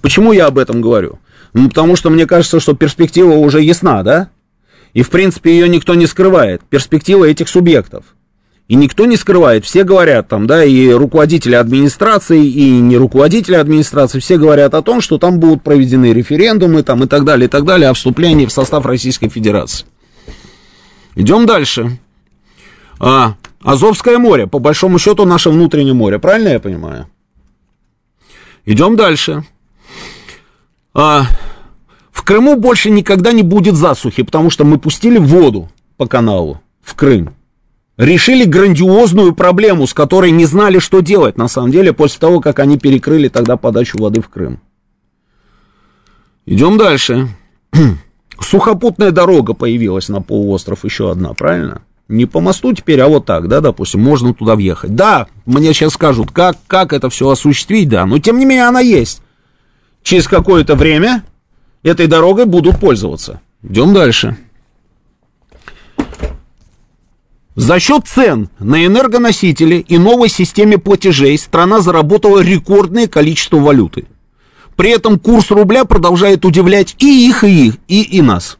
Почему я об этом говорю? Ну, потому что мне кажется, что перспектива уже ясна, да? И, в принципе, ее никто не скрывает. Перспектива этих субъектов. И никто не скрывает, все говорят там, да, и руководители администрации, и не руководители администрации, все говорят о том, что там будут проведены референдумы там и так далее, и так далее, о вступлении в состав Российской Федерации. Идем дальше. А, Азовское море, по большому счету, наше внутреннее море, правильно я понимаю? Идем дальше. А, в Крыму больше никогда не будет засухи, потому что мы пустили воду по каналу в Крым. Решили грандиозную проблему, с которой не знали, что делать, на самом деле, после того, как они перекрыли тогда подачу воды в Крым. Идем дальше. Сухопутная дорога появилась на полуостров, еще одна, правильно? Не по мосту теперь, а вот так, да, допустим, можно туда въехать. Да, мне сейчас скажут, как, как это все осуществить, да, но тем не менее она есть. Через какое-то время этой дорогой будут пользоваться. Идем дальше. За счет цен на энергоносители и новой системе платежей страна заработала рекордное количество валюты. При этом курс рубля продолжает удивлять и их, и их, и, и нас.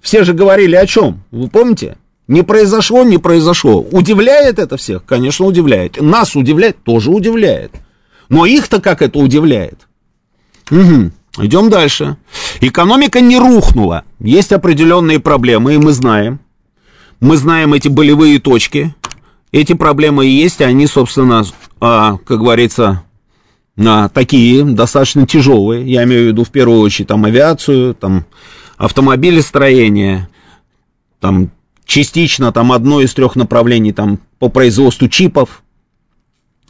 Все же говорили о чем? Вы помните? Не произошло, не произошло. Удивляет это всех? Конечно, удивляет. Нас удивляет? Тоже удивляет. Но их-то как это удивляет? Угу. Идем дальше. Экономика не рухнула. Есть определенные проблемы, и мы знаем. Мы знаем эти болевые точки. Эти проблемы есть, они, собственно, а, как говорится, а, такие, достаточно тяжелые. Я имею в виду в первую очередь там авиацию, там автомобилестроение, там частично там одно из трех направлений там по производству чипов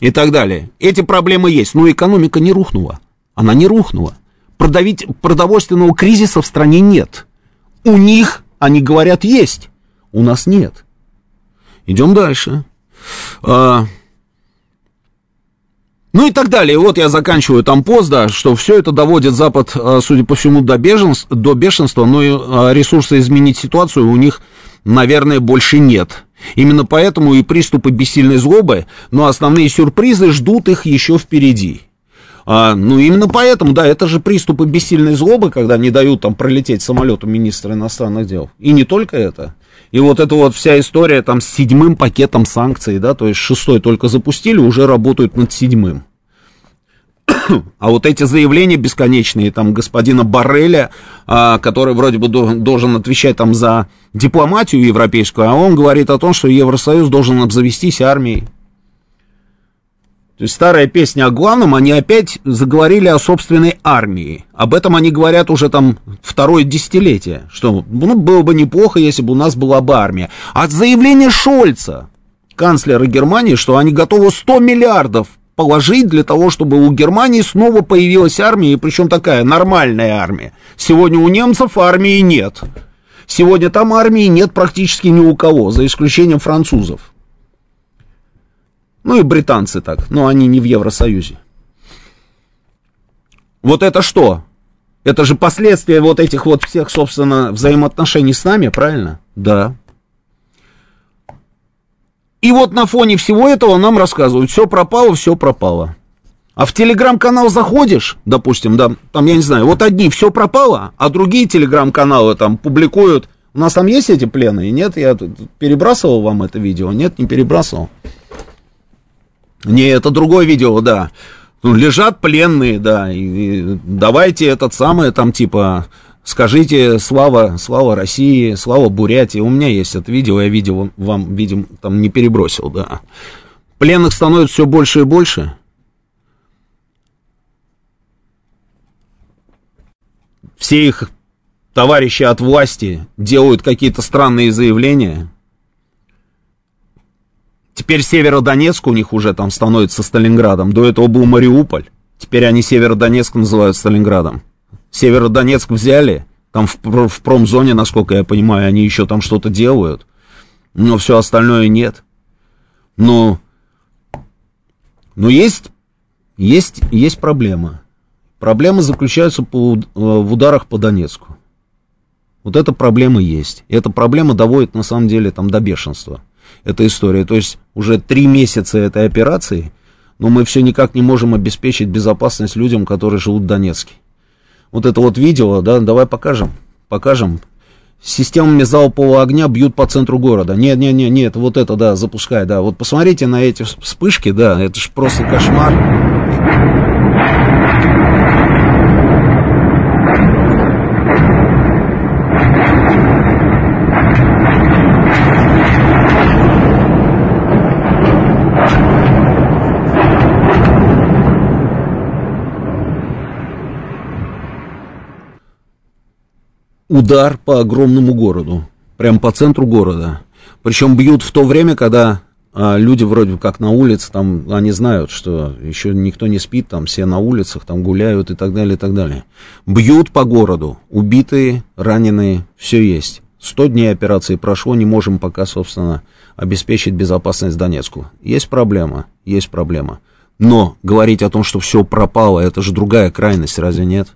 и так далее. Эти проблемы есть, но экономика не рухнула. Она не рухнула. Продавить, продовольственного кризиса в стране нет. У них, они говорят, есть. У нас нет. Идем дальше. А, ну и так далее. Вот я заканчиваю там пост, да, что все это доводит Запад, а, судя по всему, до бешенства, до бешенства но а, ресурсы изменить ситуацию у них, наверное, больше нет. Именно поэтому и приступы бессильной злобы, но основные сюрпризы ждут их еще впереди. А, ну, именно поэтому, да, это же приступы бессильной злобы, когда не дают там пролететь самолету министра иностранных дел. И не только это. И вот эта вот вся история там с седьмым пакетом санкций, да, то есть шестой только запустили, уже работают над седьмым. А вот эти заявления бесконечные там господина Барреля, а, который вроде бы должен отвечать там за дипломатию европейскую, а он говорит о том, что Евросоюз должен обзавестись армией. То есть старая песня о главном, они опять заговорили о собственной армии. Об этом они говорят уже там второе десятилетие, что ну, было бы неплохо, если бы у нас была бы армия. А заявление Шольца, канцлера Германии, что они готовы 100 миллиардов положить для того, чтобы у Германии снова появилась армия, и причем такая нормальная армия. Сегодня у немцев армии нет. Сегодня там армии нет практически ни у кого, за исключением французов. Ну и британцы так, но они не в Евросоюзе. Вот это что? Это же последствия вот этих вот всех, собственно, взаимоотношений с нами, правильно? Да. И вот на фоне всего этого нам рассказывают, все пропало, все пропало. А в телеграм-канал заходишь, допустим, да, там, я не знаю, вот одни все пропало, а другие телеграм-каналы там публикуют. У нас там есть эти плены? Нет, я перебрасывал вам это видео? Нет, не перебрасывал. Не, это другое видео, да. Ну, лежат пленные, да, и, и давайте этот самый, там, типа, скажите слава, слава России, слава Бурятии. У меня есть это видео, я видео вам, видим, там не перебросил, да. Пленных становится все больше и больше. Все их товарищи от власти делают какие-то странные заявления, Теперь Северодонецк у них уже там становится Сталинградом. До этого был Мариуполь. Теперь они Северодонецк называют Сталинградом. Северодонецк взяли, Там в, в промзоне, насколько я понимаю, они еще там что-то делают. Но все остальное нет. Но, но есть, есть, есть проблема. Проблема заключается по, в ударах по Донецку. Вот эта проблема есть. И эта проблема доводит, на самом деле, там, до бешенства. Эта история. То есть уже три месяца этой операции, но мы все никак не можем обеспечить безопасность людям, которые живут в Донецке. Вот это вот видео, да, давай покажем. Покажем. Системами залпового огня бьют по центру города. Нет, нет, нет, нет, вот это, да, запускай, да. Вот посмотрите на эти вспышки, да, это же просто кошмар. Удар по огромному городу, прям по центру города. Причем бьют в то время, когда а, люди вроде как на улице, там, они знают, что еще никто не спит, там все на улицах, там гуляют и так далее, и так далее. Бьют по городу, убитые, раненые, все есть. Сто дней операции прошло, не можем пока, собственно, обеспечить безопасность Донецку. Есть проблема, есть проблема. Но говорить о том, что все пропало, это же другая крайность, разве нет?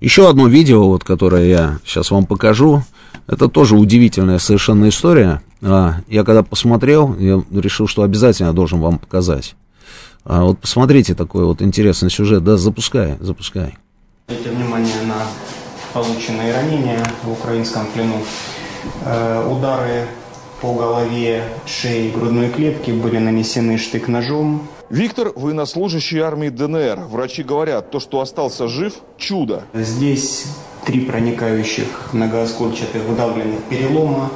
Еще одно видео, вот, которое я сейчас вам покажу, это тоже удивительная совершенно история. А, я когда посмотрел, я решил, что обязательно должен вам показать. А, вот посмотрите такой вот интересный сюжет. Да, запускай, запускай. Обратите внимание на полученные ранения в украинском плену. Э, удары по голове, шее грудной клетке были нанесены штык-ножом. Виктор – военнослужащий армии ДНР. Врачи говорят, то, что остался жив – чудо. Здесь три проникающих многооскольчатых выдавленных перелома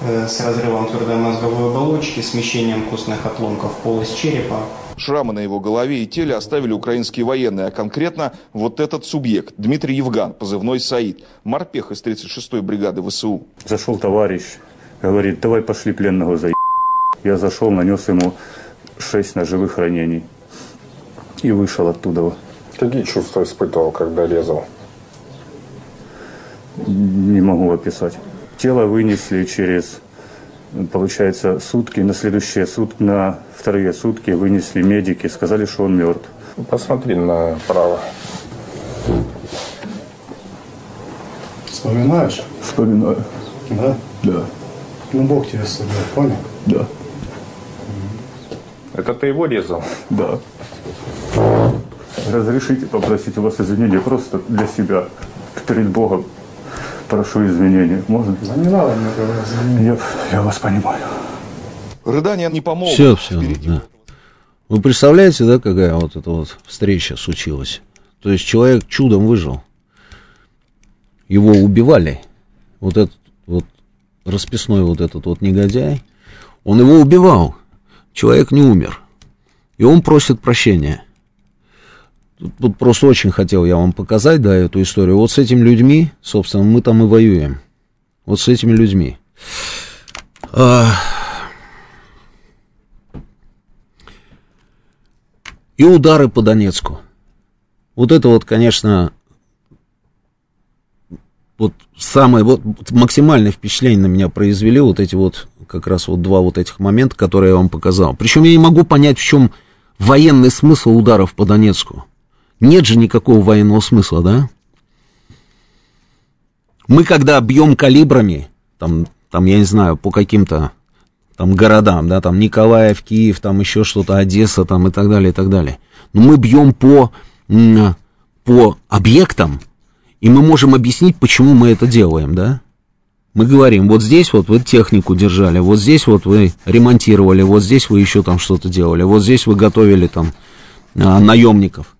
э, с разрывом твердой мозговой оболочки, смещением костных отломков в полость черепа. Шрамы на его голове и теле оставили украинские военные, а конкретно вот этот субъект, Дмитрий Евган, позывной Саид, морпех из 36-й бригады ВСУ. Зашел товарищ, говорит, давай пошли пленного за Я зашел, нанес ему шесть ножевых ранений и вышел оттуда. Какие чувства испытывал, когда резал? Не могу описать. Тело вынесли через, получается, сутки. На следующие сутки, на вторые сутки вынесли медики, сказали, что он мертв. Посмотри направо. Вспоминаешь? Вспоминаю. Да? Да. Ну, Бог тебя судил, понял? Да. Это ты его резал? Да. Разрешите попросить у вас извинения просто для себя, перед Богом. Прошу извинения. Можно? Да не надо мне извинения. Я, я вас понимаю. Рыдания не помогут. Все, все, да. Вы представляете, да, какая вот эта вот встреча случилась? То есть человек чудом выжил. Его убивали. Вот этот вот расписной вот этот вот негодяй, он его убивал. Человек не умер. И он просит прощения. Тут просто очень хотел я вам показать, да, эту историю. Вот с этими людьми, собственно, мы там и воюем. Вот с этими людьми. А... И удары по Донецку. Вот это вот, конечно, вот самое, вот максимальное впечатление на меня произвели вот эти вот, как раз вот два вот этих момента, которые я вам показал. Причем я не могу понять, в чем военный смысл ударов по Донецку. Нет же никакого военного смысла, да? Мы когда бьем калибрами, там, там я не знаю, по каким-то там городам, да, там Николаев, Киев, там еще что-то, Одесса, там и так далее, и так далее. Но мы бьем по, по объектам, и мы можем объяснить, почему мы это делаем, да? Мы говорим, вот здесь вот вы технику держали, вот здесь вот вы ремонтировали, вот здесь вы еще там что-то делали, вот здесь вы готовили там а, наемников.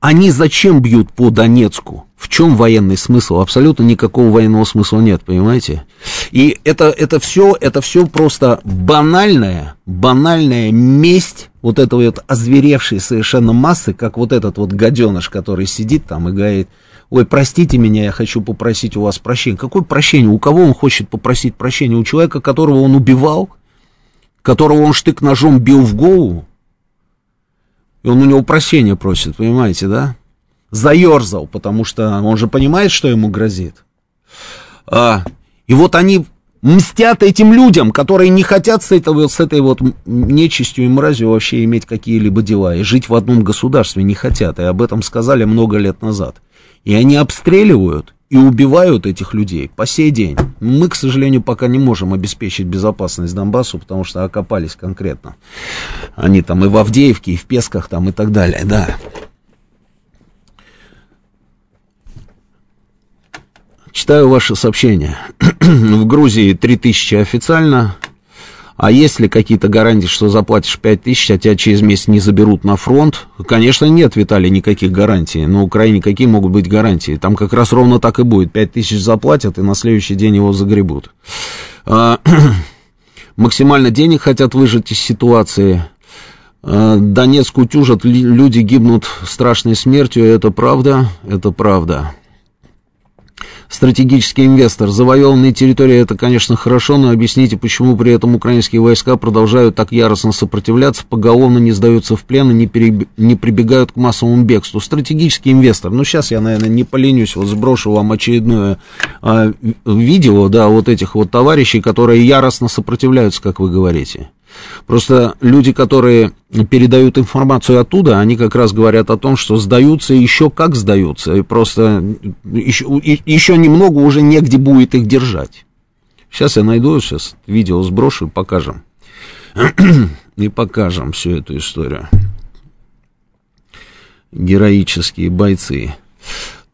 Они зачем бьют по Донецку? В чем военный смысл? Абсолютно никакого военного смысла нет, понимаете? И это, это все, это все просто банальная, банальная месть вот этой вот озверевшей совершенно массы, как вот этот вот гаденыш, который сидит там и говорит, ой, простите меня, я хочу попросить у вас прощения. Какое прощение? У кого он хочет попросить прощения? У человека, которого он убивал? Которого он штык ножом бил в голову? И он у него прощения просит, понимаете, да? заерзал, потому что он же понимает, что ему грозит. А, и вот они мстят этим людям, которые не хотят с, этого, с этой вот нечистью и мразью вообще иметь какие-либо дела и жить в одном государстве не хотят, и об этом сказали много лет назад. И они обстреливают и убивают этих людей по сей день. Мы, к сожалению, пока не можем обеспечить безопасность Донбассу, потому что окопались конкретно. Они там и в Авдеевке, и в Песках там и так далее, да. Читаю ваши сообщения. в Грузии 3000 официально. А есть ли какие-то гарантии, что заплатишь 5000, а тебя через месяц не заберут на фронт? Конечно, нет, Виталий, никаких гарантий. На Украине какие могут быть гарантии? Там как раз ровно так и будет. 5000 заплатят, и на следующий день его загребут. А, максимально денег хотят выжать из ситуации. А, Донецк утюжат, люди гибнут страшной смертью, это правда, это правда стратегический инвестор. Завоеванные территории это, конечно, хорошо, но объясните, почему при этом украинские войска продолжают так яростно сопротивляться, поголовно не сдаются в плен и не, переб... не прибегают к массовому бегству. Стратегический инвестор. Ну, сейчас я, наверное, не поленюсь, вот сброшу вам очередное а, видео, да, вот этих вот товарищей, которые яростно сопротивляются, как вы говорите. Просто люди, которые передают информацию оттуда, они как раз говорят о том, что сдаются еще как сдаются, и просто еще, еще немного уже негде будет их держать. Сейчас я найду, сейчас видео сброшу и покажем. и покажем всю эту историю. Героические бойцы.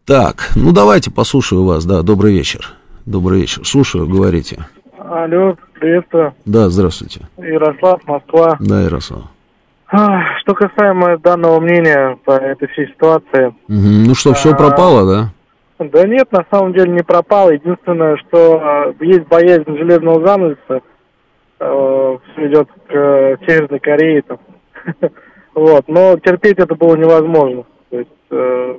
Так, ну давайте послушаю вас, да, добрый вечер. Добрый вечер. Слушаю, говорите. Алло, приветствую. Да, здравствуйте. Ярослав, Москва. Да, Ярослав. Что касаемо данного мнения по этой всей ситуации. Угу. Ну что, все а, пропало, да? Да нет, на самом деле не пропало. Единственное, что а, есть боязнь железного занавеса. Э, все идет к Северной Корее. Там. вот. Но терпеть это было невозможно. То есть э,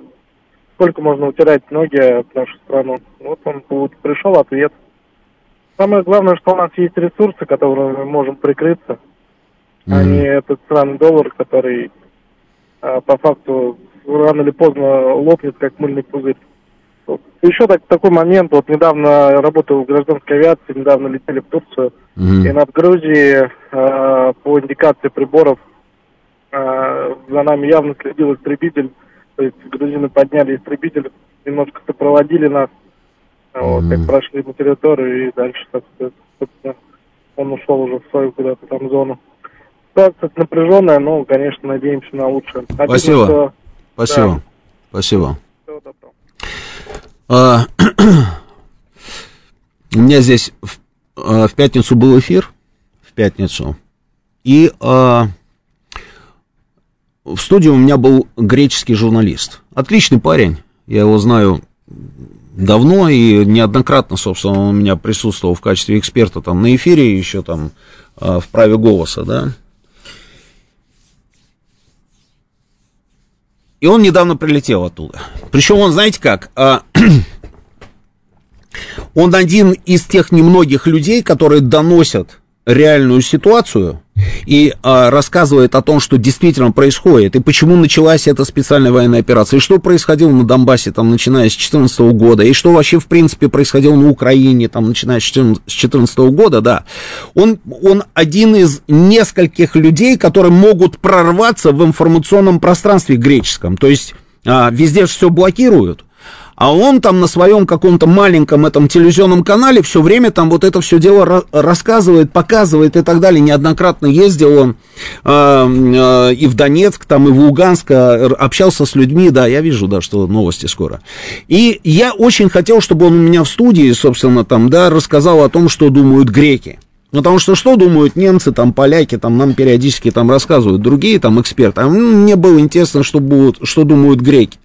сколько можно утирать ноги от нашу страну. Вот он вот, пришел ответ. Самое главное, что у нас есть ресурсы, которыми мы можем прикрыться, mm-hmm. а не этот странный доллар, который а, по факту рано или поздно лопнет, как мыльный пузырь. Вот. Еще так, такой момент, вот недавно работал в гражданской авиации, недавно летели в Турцию, mm-hmm. и над Грузией э, по индикации приборов э, за нами явно следил истребитель, то есть грузины подняли истребитель, немножко сопроводили нас, вот, как прошли на территорию и дальше, собственно, он ушел уже в свою куда-то там зону. Ситуация напряженная, но, конечно, надеемся на лучшее. Обидно, Спасибо. Что... Спасибо. Да. Спасибо. А, у меня здесь в, а, в пятницу был эфир, в пятницу, и а, в студии у меня был греческий журналист. Отличный парень, я его знаю давно и неоднократно, собственно, он у меня присутствовал в качестве эксперта там на эфире, еще там а, в праве голоса, да. И он недавно прилетел оттуда. Причем он, знаете как, а, он один из тех немногих людей, которые доносят реальную ситуацию и а, рассказывает о том, что действительно происходит, и почему началась эта специальная военная операция, и что происходило на Донбассе, там, начиная с 2014 года, и что вообще, в принципе, происходило на Украине, там, начиная с 2014 года, да, он, он один из нескольких людей, которые могут прорваться в информационном пространстве греческом, то есть а, везде все блокируют, а он там на своем каком-то маленьком этом телевизионном канале все время там вот это все дело рассказывает, показывает и так далее. Неоднократно ездил он э, э, и в Донецк, там, и в Луганск, э, общался с людьми, да, я вижу, да, что новости скоро. И я очень хотел, чтобы он у меня в студии, собственно, там, да, рассказал о том, что думают греки. Потому что что думают немцы, там, поляки, там, нам периодически там рассказывают другие там эксперты. А мне было интересно, что, будут, что думают греки.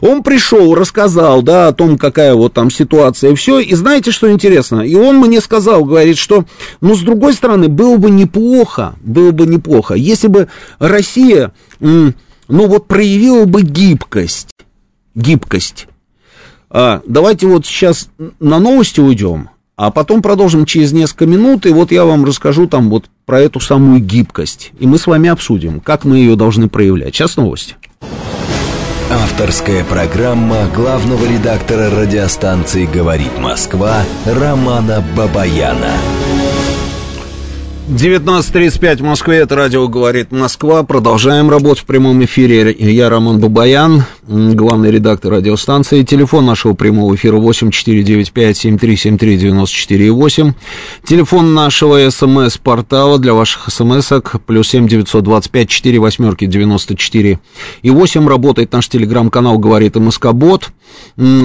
Он пришел, рассказал, да, о том, какая вот там ситуация и все. И знаете, что интересно? И он мне сказал, говорит, что, ну, с другой стороны, было бы неплохо, было бы неплохо, если бы Россия, ну, вот проявила бы гибкость. Гибкость. А, давайте вот сейчас на новости уйдем а потом продолжим через несколько минут, и вот я вам расскажу там вот про эту самую гибкость. И мы с вами обсудим, как мы ее должны проявлять. Сейчас новости. Авторская программа главного редактора радиостанции «Говорит Москва» Романа Бабаяна. 19.35 в Москве, это радио «Говорит Москва». Продолжаем работу в прямом эфире. Я Роман Бабаян, главный редактор радиостанции. Телефон нашего прямого эфира 8495-7373-94-8. Телефон нашего СМС-портала для ваших СМСок плюс 7 925 4 восьмерки 94 и 8. Работает наш телеграм-канал «Говорит МСК Бот».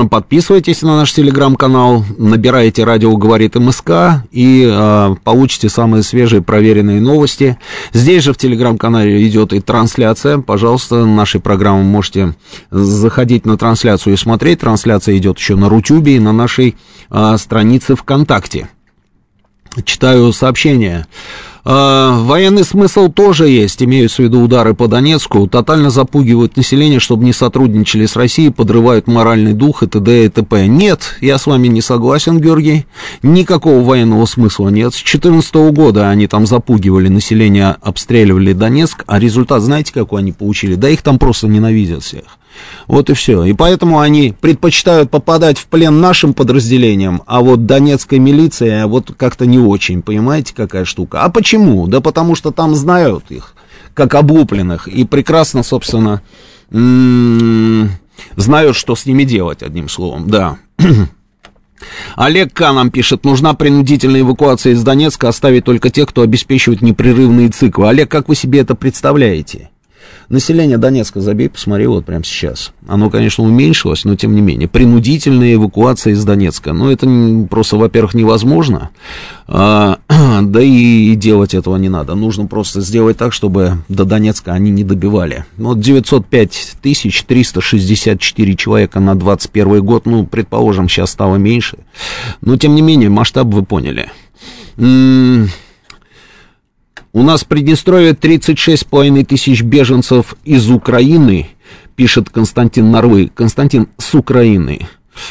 Подписывайтесь на наш телеграм-канал, набирайте радио «Говорит МСК» и э, получите самые свежие проверенные новости. Здесь же в телеграм-канале идет и трансляция. Пожалуйста, нашей программы можете заходить на трансляцию и смотреть. Трансляция идет еще на Рутюбе и на нашей э, странице ВКонтакте. Читаю сообщение. Э, военный смысл тоже есть, имеются в виду удары по Донецку, тотально запугивают население, чтобы не сотрудничали с Россией, подрывают моральный дух и т.д. и т.п. Нет, я с вами не согласен, Георгий, никакого военного смысла нет. С 2014 года они там запугивали население, обстреливали Донецк, а результат знаете, какой они получили? Да их там просто ненавидят всех. Вот и все. И поэтому они предпочитают попадать в плен нашим подразделениям, а вот донецкая милиция вот как-то не очень, понимаете, какая штука. А почему? Да потому что там знают их, как облупленных, и прекрасно, собственно, знают, что с ними делать, одним словом, да. Олег К. нам пишет, нужна принудительная эвакуация из Донецка, оставить только тех, кто обеспечивает непрерывные циклы. Олег, как вы себе это представляете? Население Донецка, забей, посмотри вот прямо сейчас. Оно, конечно, уменьшилось, но тем не менее. Принудительная эвакуация из Донецка. Ну, это просто, во-первых, невозможно. А, да и делать этого не надо. Нужно просто сделать так, чтобы до Донецка они не добивали. Вот 905 тысяч 364 человека на 21 год. Ну, предположим, сейчас стало меньше. Но, тем не менее, масштаб вы поняли. У нас в Приднестровье 36,5 тысяч беженцев из Украины, пишет Константин Нарвы. Константин, с Украины.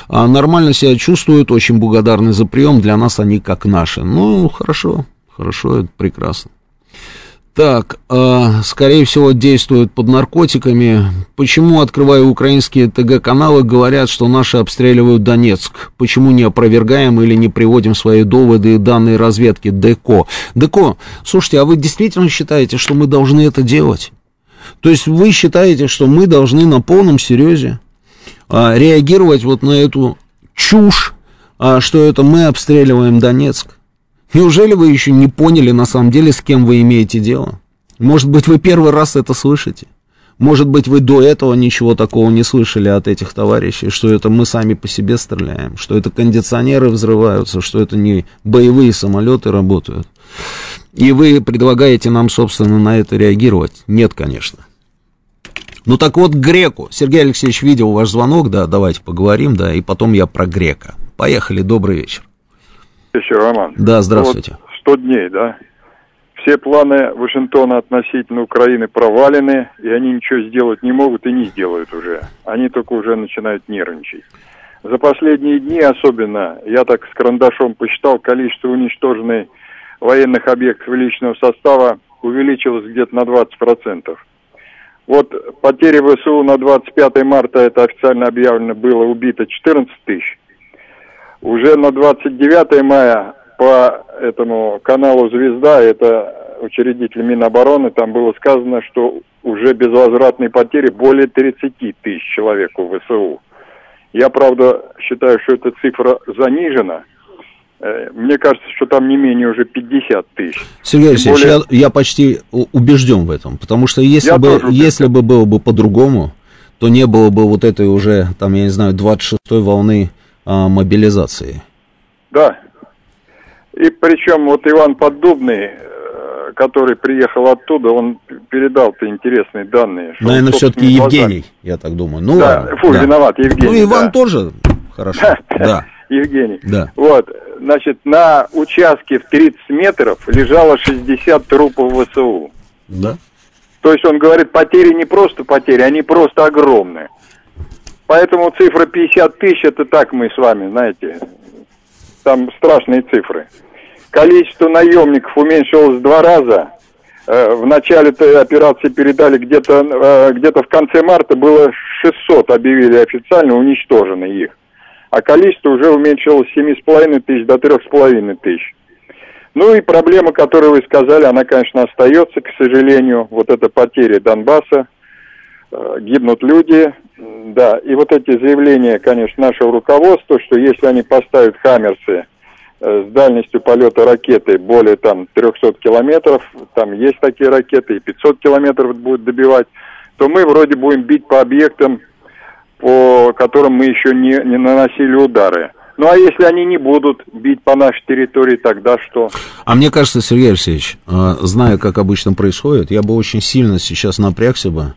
А нормально себя чувствуют, очень благодарны за прием, для нас они как наши. Ну, хорошо, хорошо, это прекрасно. Так, э, скорее всего, действуют под наркотиками. Почему, открывая украинские ТГ-каналы, говорят, что наши обстреливают Донецк? Почему не опровергаем или не приводим свои доводы и данные разведки ДКО? ДКО, слушайте, а вы действительно считаете, что мы должны это делать? То есть вы считаете, что мы должны на полном серьезе э, реагировать вот на эту чушь, э, что это мы обстреливаем Донецк? Неужели вы еще не поняли на самом деле, с кем вы имеете дело? Может быть, вы первый раз это слышите? Может быть, вы до этого ничего такого не слышали от этих товарищей, что это мы сами по себе стреляем, что это кондиционеры взрываются, что это не боевые самолеты работают. И вы предлагаете нам, собственно, на это реагировать? Нет, конечно. Ну так вот, греку. Сергей Алексеевич видел ваш звонок, да, давайте поговорим, да, и потом я про грека. Поехали, добрый вечер еще, Роман. Да, здравствуйте. Вот 100 дней, да? Все планы Вашингтона относительно Украины провалены, и они ничего сделать не могут и не сделают уже. Они только уже начинают нервничать. За последние дни особенно, я так с карандашом посчитал, количество уничтоженных военных объектов личного состава увеличилось где-то на 20%. Вот потери ВСУ на 25 марта, это официально объявлено, было убито 14 тысяч. Уже на 29 мая по этому каналу «Звезда», это учредитель Минобороны, там было сказано, что уже безвозвратные потери более 30 тысяч человек у ВСУ. Я, правда, считаю, что эта цифра занижена. Э, мне кажется, что там не менее уже 50 тысяч. Сергей Алексеевич, более... я, я почти убежден в этом, потому что если, бы, если бы было бы по-другому, то не было бы вот этой уже, там, я не знаю, 26-й волны а, мобилизации. Да. И причем вот Иван Поддубный, э, который приехал оттуда, он передал-то интересные данные. Наверное, все-таки Евгений, я так думаю. Ну, да, ладно, фу, да. виноват, Евгений. Ну, Иван да. тоже хорошо, да. Евгений. Да. Вот, значит, на участке в 30 метров лежало 60 трупов ВСУ. Да. То есть он говорит, потери не просто потери, они просто огромные. Поэтому цифра 50 тысяч, это так мы с вами, знаете, там страшные цифры. Количество наемников уменьшилось в два раза, э, в начале этой операции передали где-то э, где-то в конце марта было 600 объявили официально уничтожены их. А количество уже уменьшилось с 7,5 тысяч до 3,5 тысяч. Ну и проблема, которую вы сказали, она, конечно, остается, к сожалению. Вот эта потеря Донбасса, э, гибнут люди, да. И вот эти заявления, конечно, нашего руководства, что если они поставят хаммерсы э, с дальностью полета ракеты более там 300 километров, там есть такие ракеты, и 500 километров будут добивать, то мы вроде будем бить по объектам, по которым мы еще не, не наносили удары. Ну а если они не будут бить по нашей территории, тогда что? А мне кажется, Сергей Алексеевич, э, зная, как обычно происходит, я бы очень сильно сейчас напрягся бы,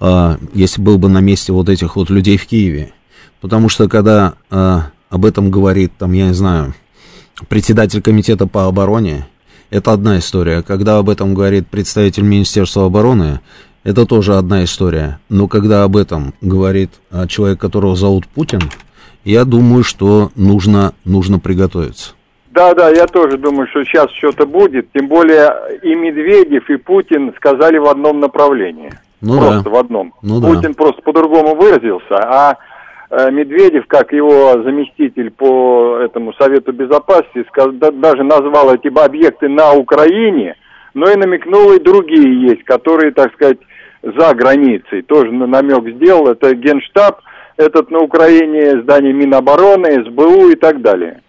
э, если был бы на месте вот этих вот людей в Киеве. Потому что когда э, об этом говорит, там, я не знаю, председатель комитета по обороне, это одна история. Когда об этом говорит представитель Министерства обороны, это тоже одна история. Но когда об этом говорит человек, которого зовут Путин, я думаю, что нужно, нужно приготовиться. Да, да, я тоже думаю, что сейчас что-то будет. Тем более и Медведев, и Путин сказали в одном направлении. Ну просто да. в одном. Ну Путин да. просто по-другому выразился, а э, Медведев, как его заместитель по этому Совету Безопасности, даже назвал эти объекты на Украине, но и намекнул, и другие есть, которые, так сказать, за границей. Тоже намек сделал. Это Генштаб, этот на Украине, здание Минобороны, СБУ и так далее.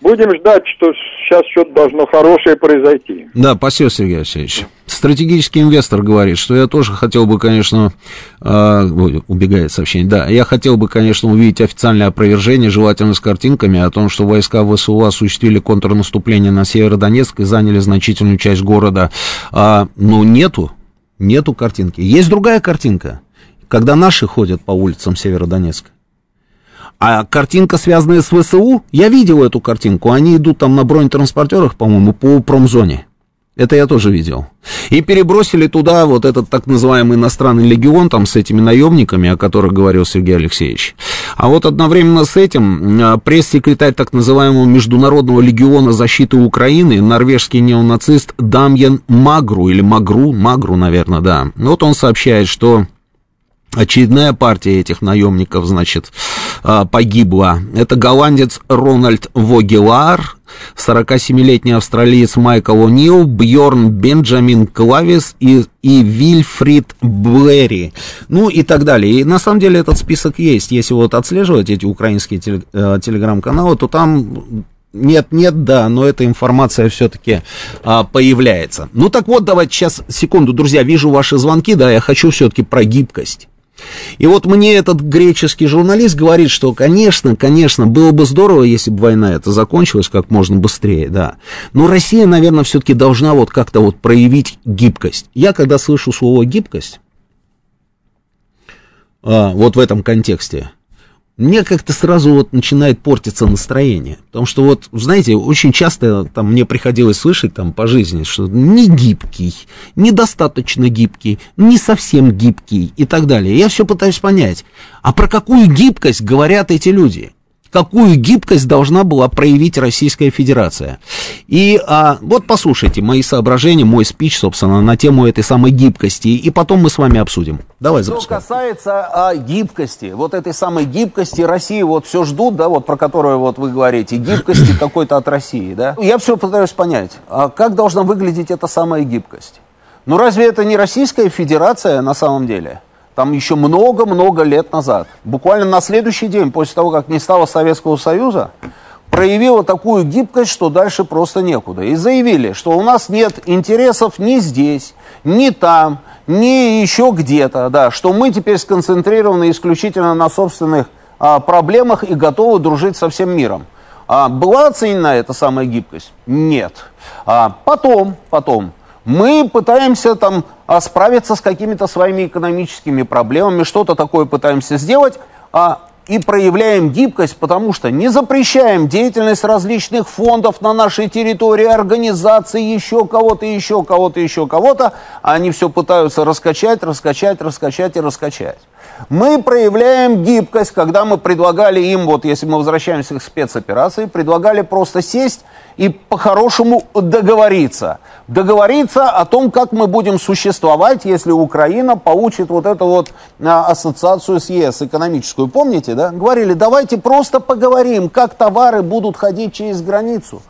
Будем ждать, что сейчас что-то должно хорошее произойти. Да, спасибо, Сергей Алексеевич. Стратегический инвестор говорит, что я тоже хотел бы, конечно, э, убегает сообщение, да, я хотел бы, конечно, увидеть официальное опровержение, желательно с картинками, о том, что войска ВСУ осуществили контрнаступление на Северодонецк и заняли значительную часть города. А, ну, нету, нету картинки. Есть другая картинка когда наши ходят по улицам Северодонецка. А картинка, связанная с ВСУ, я видел эту картинку. Они идут там на бронетранспортерах, по-моему, по промзоне. Это я тоже видел. И перебросили туда вот этот так называемый иностранный легион там с этими наемниками, о которых говорил Сергей Алексеевич. А вот одновременно с этим а, пресс-секретарь так называемого Международного легиона защиты Украины, норвежский неонацист Дамьен Магру, или Магру, Магру, наверное, да. Вот он сообщает, что Очередная партия этих наемников, значит, а, погибла. Это голландец Рональд Вогелар, 47-летний австралиец Майкл О'Нил, Бьорн Бенджамин Клавис и, и Вильфрид Блэри. Ну и так далее. И на самом деле этот список есть. Если вот отслеживать эти украинские э, телеграм-каналы, то там нет, нет, да, но эта информация все-таки а, появляется. Ну так вот, давайте сейчас, секунду, друзья, вижу ваши звонки, да, я хочу все-таки про гибкость. И вот мне этот греческий журналист говорит, что, конечно, конечно, было бы здорово, если бы война эта закончилась как можно быстрее, да. Но Россия, наверное, все-таки должна вот как-то вот проявить гибкость. Я, когда слышу слово гибкость, а, вот в этом контексте, мне как-то сразу вот начинает портиться настроение. Потому что вот, знаете, очень часто там мне приходилось слышать там по жизни, что не гибкий, недостаточно гибкий, не совсем гибкий и так далее. Я все пытаюсь понять, а про какую гибкость говорят эти люди? Какую гибкость должна была проявить Российская Федерация. И а, вот послушайте мои соображения, мой спич, собственно, на тему этой самой гибкости, и потом мы с вами обсудим. Давай запускай. Что касается а, гибкости, вот этой самой гибкости России, вот все ждут, да, вот про которую вот вы говорите, гибкости какой-то от России, да. Я все пытаюсь понять, а как должна выглядеть эта самая гибкость? Ну разве это не Российская Федерация на самом деле? Там еще много-много лет назад, буквально на следующий день после того, как не стало Советского Союза, проявила такую гибкость, что дальше просто некуда. И заявили, что у нас нет интересов ни здесь, ни там, ни еще где-то, да, что мы теперь сконцентрированы исключительно на собственных а, проблемах и готовы дружить со всем миром. А, была оценена эта самая гибкость? Нет. А, потом, потом, мы пытаемся там а, справиться с какими-то своими экономическими проблемами, что-то такое пытаемся сделать, а, и проявляем гибкость, потому что не запрещаем деятельность различных фондов на нашей территории, организаций, еще кого-то, еще кого-то, еще кого-то. Они все пытаются раскачать, раскачать, раскачать и раскачать. Мы проявляем гибкость, когда мы предлагали им, вот если мы возвращаемся к спецоперации, предлагали просто сесть и по-хорошему договориться. Договориться о том, как мы будем существовать, если Украина получит вот эту вот а, ассоциацию с ЕС экономическую. Помните, да? Говорили, давайте просто поговорим, как товары будут ходить через границу.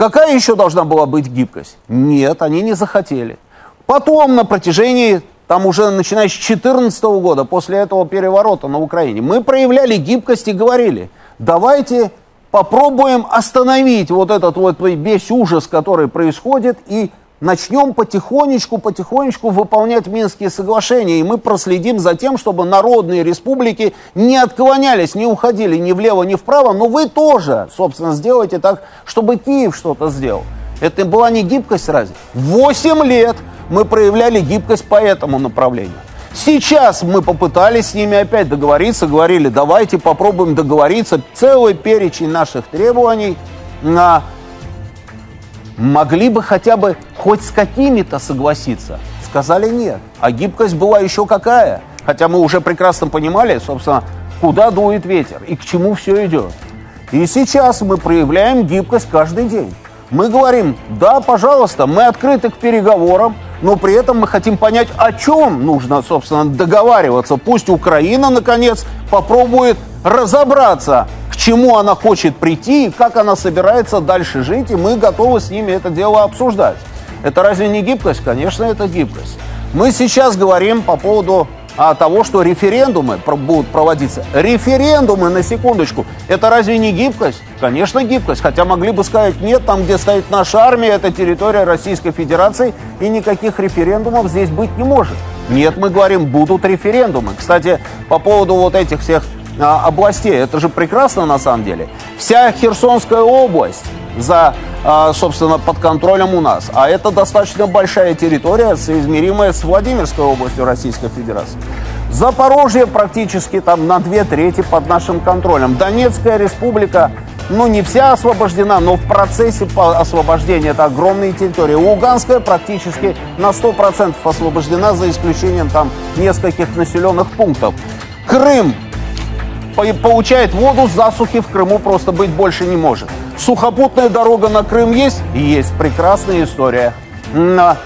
Какая еще должна была быть гибкость? Нет, они не захотели. Потом на протяжении, там уже начиная с 2014 года, после этого переворота на Украине, мы проявляли гибкость и говорили, давайте попробуем остановить вот этот вот весь ужас, который происходит, и начнем потихонечку, потихонечку выполнять Минские соглашения, и мы проследим за тем, чтобы народные республики не отклонялись, не уходили ни влево, ни вправо, но вы тоже, собственно, сделайте так, чтобы Киев что-то сделал. Это была не гибкость разве? Восемь лет мы проявляли гибкость по этому направлению. Сейчас мы попытались с ними опять договориться, говорили, давайте попробуем договориться. Целый перечень наших требований на могли бы хотя бы хоть с какими-то согласиться. Сказали нет. А гибкость была еще какая? Хотя мы уже прекрасно понимали, собственно, куда дует ветер и к чему все идет. И сейчас мы проявляем гибкость каждый день. Мы говорим, да, пожалуйста, мы открыты к переговорам, но при этом мы хотим понять, о чем нужно, собственно, договариваться. Пусть Украина, наконец, попробует разобраться, к чему она хочет прийти и как она собирается дальше жить, и мы готовы с ними это дело обсуждать. Это разве не гибкость? Конечно, это гибкость. Мы сейчас говорим по поводу а, того, что референдумы будут проводиться. Референдумы, на секундочку, это разве не гибкость? Конечно, гибкость. Хотя могли бы сказать, нет, там, где стоит наша армия, это территория Российской Федерации, и никаких референдумов здесь быть не может. Нет, мы говорим, будут референдумы. Кстати, по поводу вот этих всех областей, это же прекрасно на самом деле. Вся Херсонская область за, а, собственно, под контролем у нас. А это достаточно большая территория, соизмеримая с Владимирской областью Российской Федерации. Запорожье практически там на две трети под нашим контролем. Донецкая республика, ну не вся освобождена, но в процессе освобождения это огромные территории. Луганская практически на 100% освобождена, за исключением там нескольких населенных пунктов. Крым получает воду, засухи в Крыму просто быть больше не может. Сухопутная дорога на Крым есть? Есть. Прекрасная история. Но,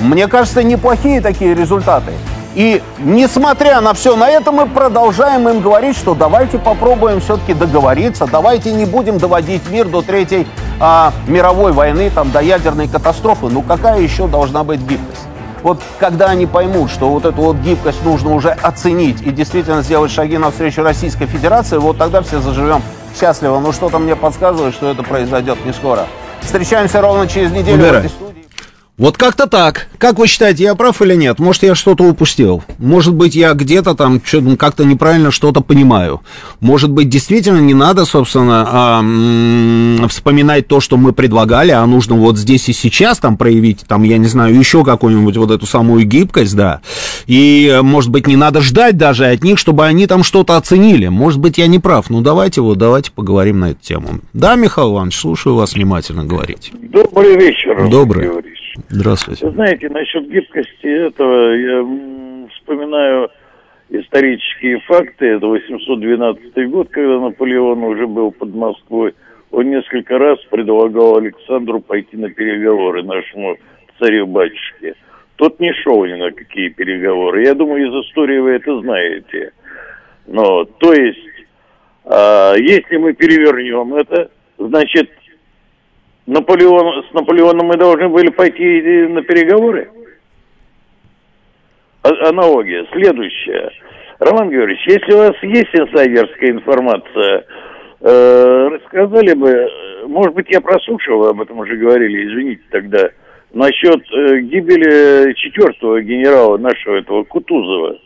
мне кажется, неплохие такие результаты. И несмотря на все на это, мы продолжаем им говорить, что давайте попробуем все-таки договориться, давайте не будем доводить мир до третьей а, мировой войны, там, до ядерной катастрофы. Ну какая еще должна быть гибкость? Вот когда они поймут, что вот эту вот гибкость нужно уже оценить и действительно сделать шаги навстречу Российской Федерации, вот тогда все заживем счастливо. Но что-то мне подсказывает, что это произойдет не скоро. Встречаемся ровно через неделю Убирай. Вот как-то так. Как вы считаете, я прав или нет? Может, я что-то упустил? Может быть, я где-то там как-то неправильно что-то понимаю? Может быть, действительно не надо, собственно, а, вспоминать то, что мы предлагали, а нужно вот здесь и сейчас там проявить, там, я не знаю, еще какую-нибудь вот эту самую гибкость, да. И, может быть, не надо ждать даже от них, чтобы они там что-то оценили. Может быть, я не прав. Ну, давайте вот, давайте поговорим на эту тему. Да, Михаил Иванович, слушаю вас внимательно говорить. Добрый вечер. Добрый. Здравствуйте. Знаете, насчет гибкости этого я вспоминаю исторические факты. Это 812 год, когда Наполеон уже был под Москвой. Он несколько раз предлагал Александру пойти на переговоры нашему царю-батюшке. Тот не шел ни на какие переговоры. Я думаю, из истории вы это знаете. Но, то есть, а, если мы перевернем это, значит, Наполеон, с Наполеоном мы должны были пойти на переговоры? А, аналогия. Следующая. Роман Георгиевич, если у вас есть инсайдерская информация, э, рассказали бы, может быть, я прослушал, об этом уже говорили, извините тогда, насчет э, гибели четвертого генерала нашего этого Кутузова.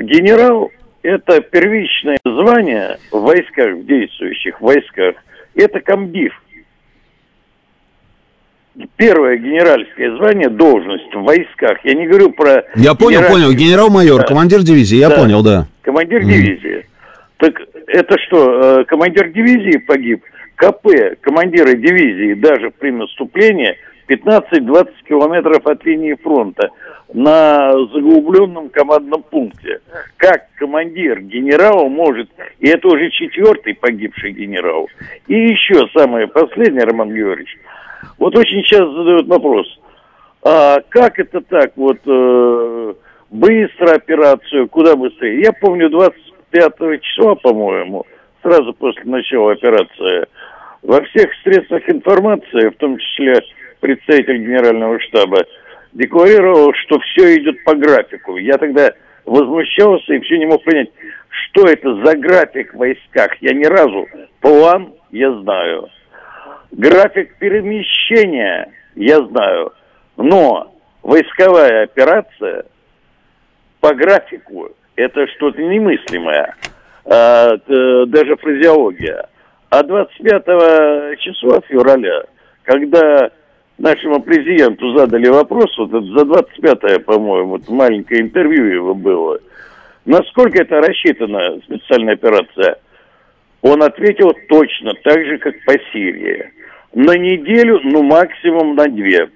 Генерал – это первичное звание в войсках, в действующих войсках. Это комдив – первое генеральское звание, должность в войсках. Я не говорю про... Я понял, понял. Генерал-майор, да. командир дивизии, я да. понял, да. Командир mm. дивизии. Так это что, э, командир дивизии погиб? КП, командиры дивизии, даже при наступлении, 15-20 километров от линии фронта на заглубленном командном пункте. Как командир генерал может, и это уже четвертый погибший генерал. И еще самое последнее, Роман Георгиевич, вот очень часто задают вопрос, а как это так, вот э, быстро операцию, куда быстрее? Я помню 25 числа, по-моему, сразу после начала операции, во всех средствах информации, в том числе представитель генерального штаба, декларировал, что все идет по графику. Я тогда возмущался и все не мог понять, что это за график в войсках. Я ни разу план я знаю. График перемещения я знаю. Но войсковая операция по графику это что-то немыслимое. А, даже фразеология. А 25 числа февраля, когда нашему президенту задали вопрос, вот это за 25-е, по-моему, вот маленькое интервью его было, насколько это рассчитана специальная операция, он ответил точно так же, как по Сирии. На неделю, ну максимум на две.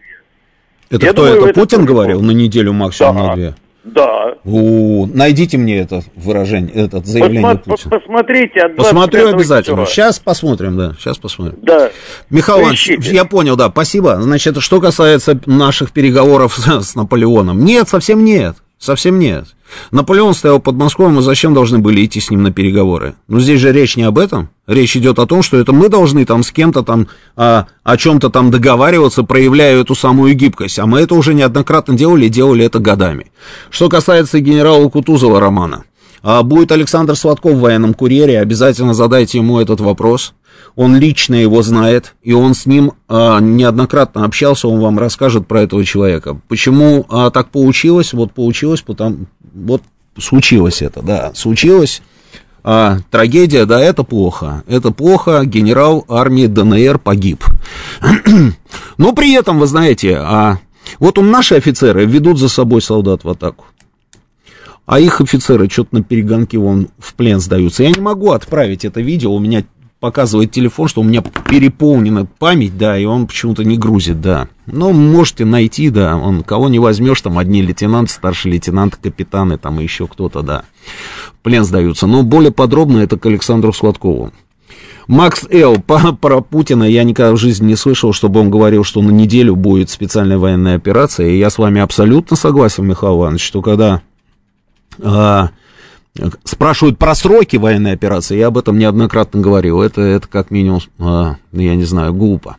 Это Я кто думаю, это? Путин говорил на неделю максимум да. на две? Да. У, найдите мне это выражение, это заявление Посма- Путина. Посмотрите. От Посмотрю обязательно. Числа. Сейчас посмотрим, да. Сейчас посмотрим. Да. Михаил Иванович, я понял, да, спасибо. Значит, что касается наших переговоров с, с Наполеоном. Нет, совсем нет. Совсем нет. Наполеон стоял под Москвой, мы зачем должны были идти с ним на переговоры? Но здесь же речь не об этом. Речь идет о том, что это мы должны там с кем-то там а, о чем-то там договариваться, проявляя эту самую гибкость. А мы это уже неоднократно делали и делали это годами. Что касается генерала Кутузова Романа. А, будет Александр Сладков в военном курьере, обязательно задайте ему этот вопрос он лично его знает, и он с ним а, неоднократно общался, он вам расскажет про этого человека. Почему а, так получилось? Вот получилось, потому, вот случилось это, да, случилось. А, трагедия, да, это плохо. Это плохо, генерал армии ДНР погиб. Но при этом, вы знаете, а, вот у наши офицеры ведут за собой солдат в атаку. А их офицеры что-то на перегонке вон в плен сдаются. Я не могу отправить это видео, у меня показывает телефон, что у меня переполнена память, да, и он почему-то не грузит, да. Но можете найти, да, он, кого не возьмешь, там одни лейтенанты, старший лейтенант, капитаны, там еще кто-то, да, плен сдаются. Но более подробно это к Александру Сладкову. Макс Эл, по, про Путина я никогда в жизни не слышал, чтобы он говорил, что на неделю будет специальная военная операция. И я с вами абсолютно согласен, Михаил Иванович, что когда а, спрашивают про сроки военной операции, я об этом неоднократно говорил. Это, это как минимум, а, я не знаю, глупо.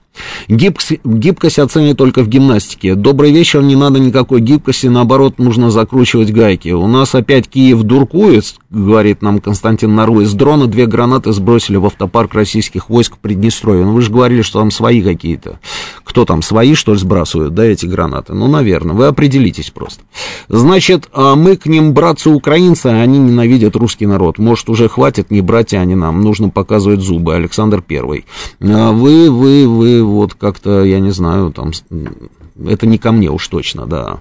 Гибкость, гибкость оценят только в гимнастике. Добрый вечер, не надо никакой гибкости, наоборот, нужно закручивать гайки. У нас опять Киев дуркует, говорит нам Константин Нару. Из дрона две гранаты сбросили в автопарк российских войск в Приднестровье. Ну, вы же говорили, что там свои какие-то. Кто там, свои, что ли, сбрасывают, да, эти гранаты? Ну, наверное, вы определитесь просто. Значит, а мы к ним братцы-украинцы, а они ненавидят русский народ. Может, уже хватит, не братья они нам, нужно показывать зубы. Александр Первый. А вы, вы, вы вот как-то, я не знаю, там, это не ко мне уж точно, да.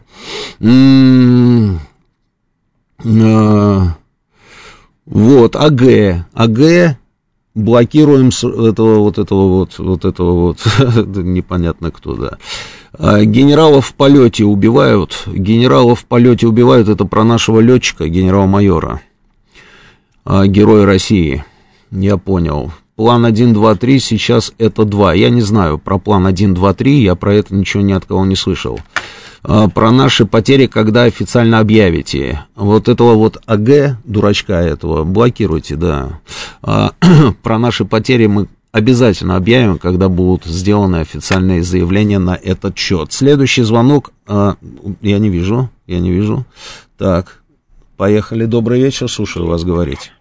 А, вот, АГ, АГ, блокируем этого вот этого вот, вот этого вот, непонятно кто, да. А, генералов в полете убивают, генералов в полете убивают, это про нашего летчика, генерал-майора, а, герой России, я понял план 1, 2, 3 сейчас это 2. Я не знаю про план 1, 2, 3, я про это ничего ни от кого не слышал. А, про наши потери, когда официально объявите. Вот этого вот АГ, дурачка этого, блокируйте, да. А, про наши потери мы обязательно объявим, когда будут сделаны официальные заявления на этот счет. Следующий звонок, а, я не вижу, я не вижу. Так, поехали, добрый вечер, слушаю вас говорить.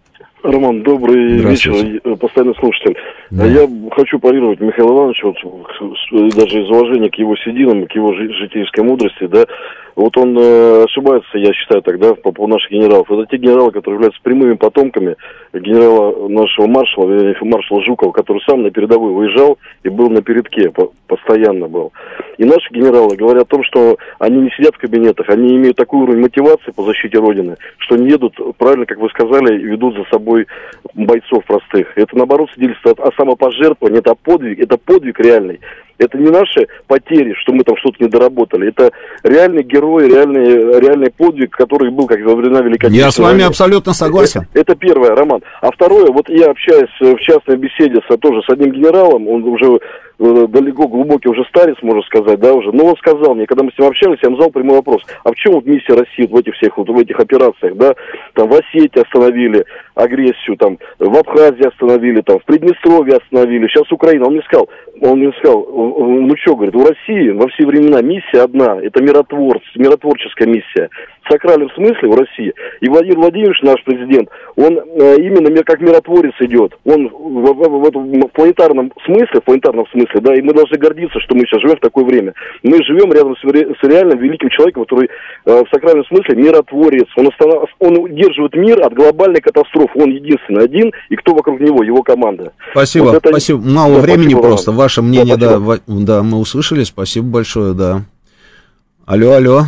Роман, добрый вечер, э, постоянный слушатель. Да. Я хочу парировать Михаила Ивановича, вот, даже из уважения к его сединам, к его житейской мудрости, да, вот он э, ошибается, я считаю тогда, по поводу наших генералов. Это те генералы, которые являются прямыми потомками генерала нашего маршала, маршала Жукова, который сам на передовую выезжал и был на передке, по, постоянно был. И наши генералы говорят о том, что они не сидят в кабинетах, они имеют такой уровень мотивации по защите Родины, что они едут, правильно, как вы сказали, ведут за собой бойцов простых. Это, наоборот, свидетельствует о самопожертвовании, это подвиг, это подвиг реальный. Это не наши потери, что мы там что-то не доработали. Это реальный герой, реальный, реальный подвиг, который был как во времена Великой Я с вами абсолютно согласен. Это, это первое, Роман. А второе, вот я общаюсь в частной беседе с, тоже с одним генералом, он уже Э, далеко, глубокий уже старец, можно сказать, да, уже. Но он сказал мне, когда мы с ним общались, я ему задал прямой вопрос, а в чем вот миссия России в этих всех, вот в этих операциях, да, там в Осетии остановили агрессию, там в Абхазии остановили, там в Приднестровье остановили, сейчас Украина. Он мне сказал, он мне сказал, ну что, говорит, у России во все времена миссия одна, это миротворц, миротворческая миссия. В сакральном смысле в России. И Владимир Владимирович, наш президент, он э, именно как миротворец идет. Он в, в, в, в, в планетарном смысле, в планетарном смысле, да, и мы должны гордиться, что мы сейчас живем в такое время. Мы живем рядом с, с реальным великим человеком, который э, в сакральном смысле миротворец. Он, останов, он удерживает мир от глобальной катастрофы. Он единственный один, и кто вокруг него, его команда. Спасибо, вот это... спасибо. Мало да, времени спасибо, просто. Вам. Ваше мнение, да, да, да, мы услышали. Спасибо большое, да. Алло, алло,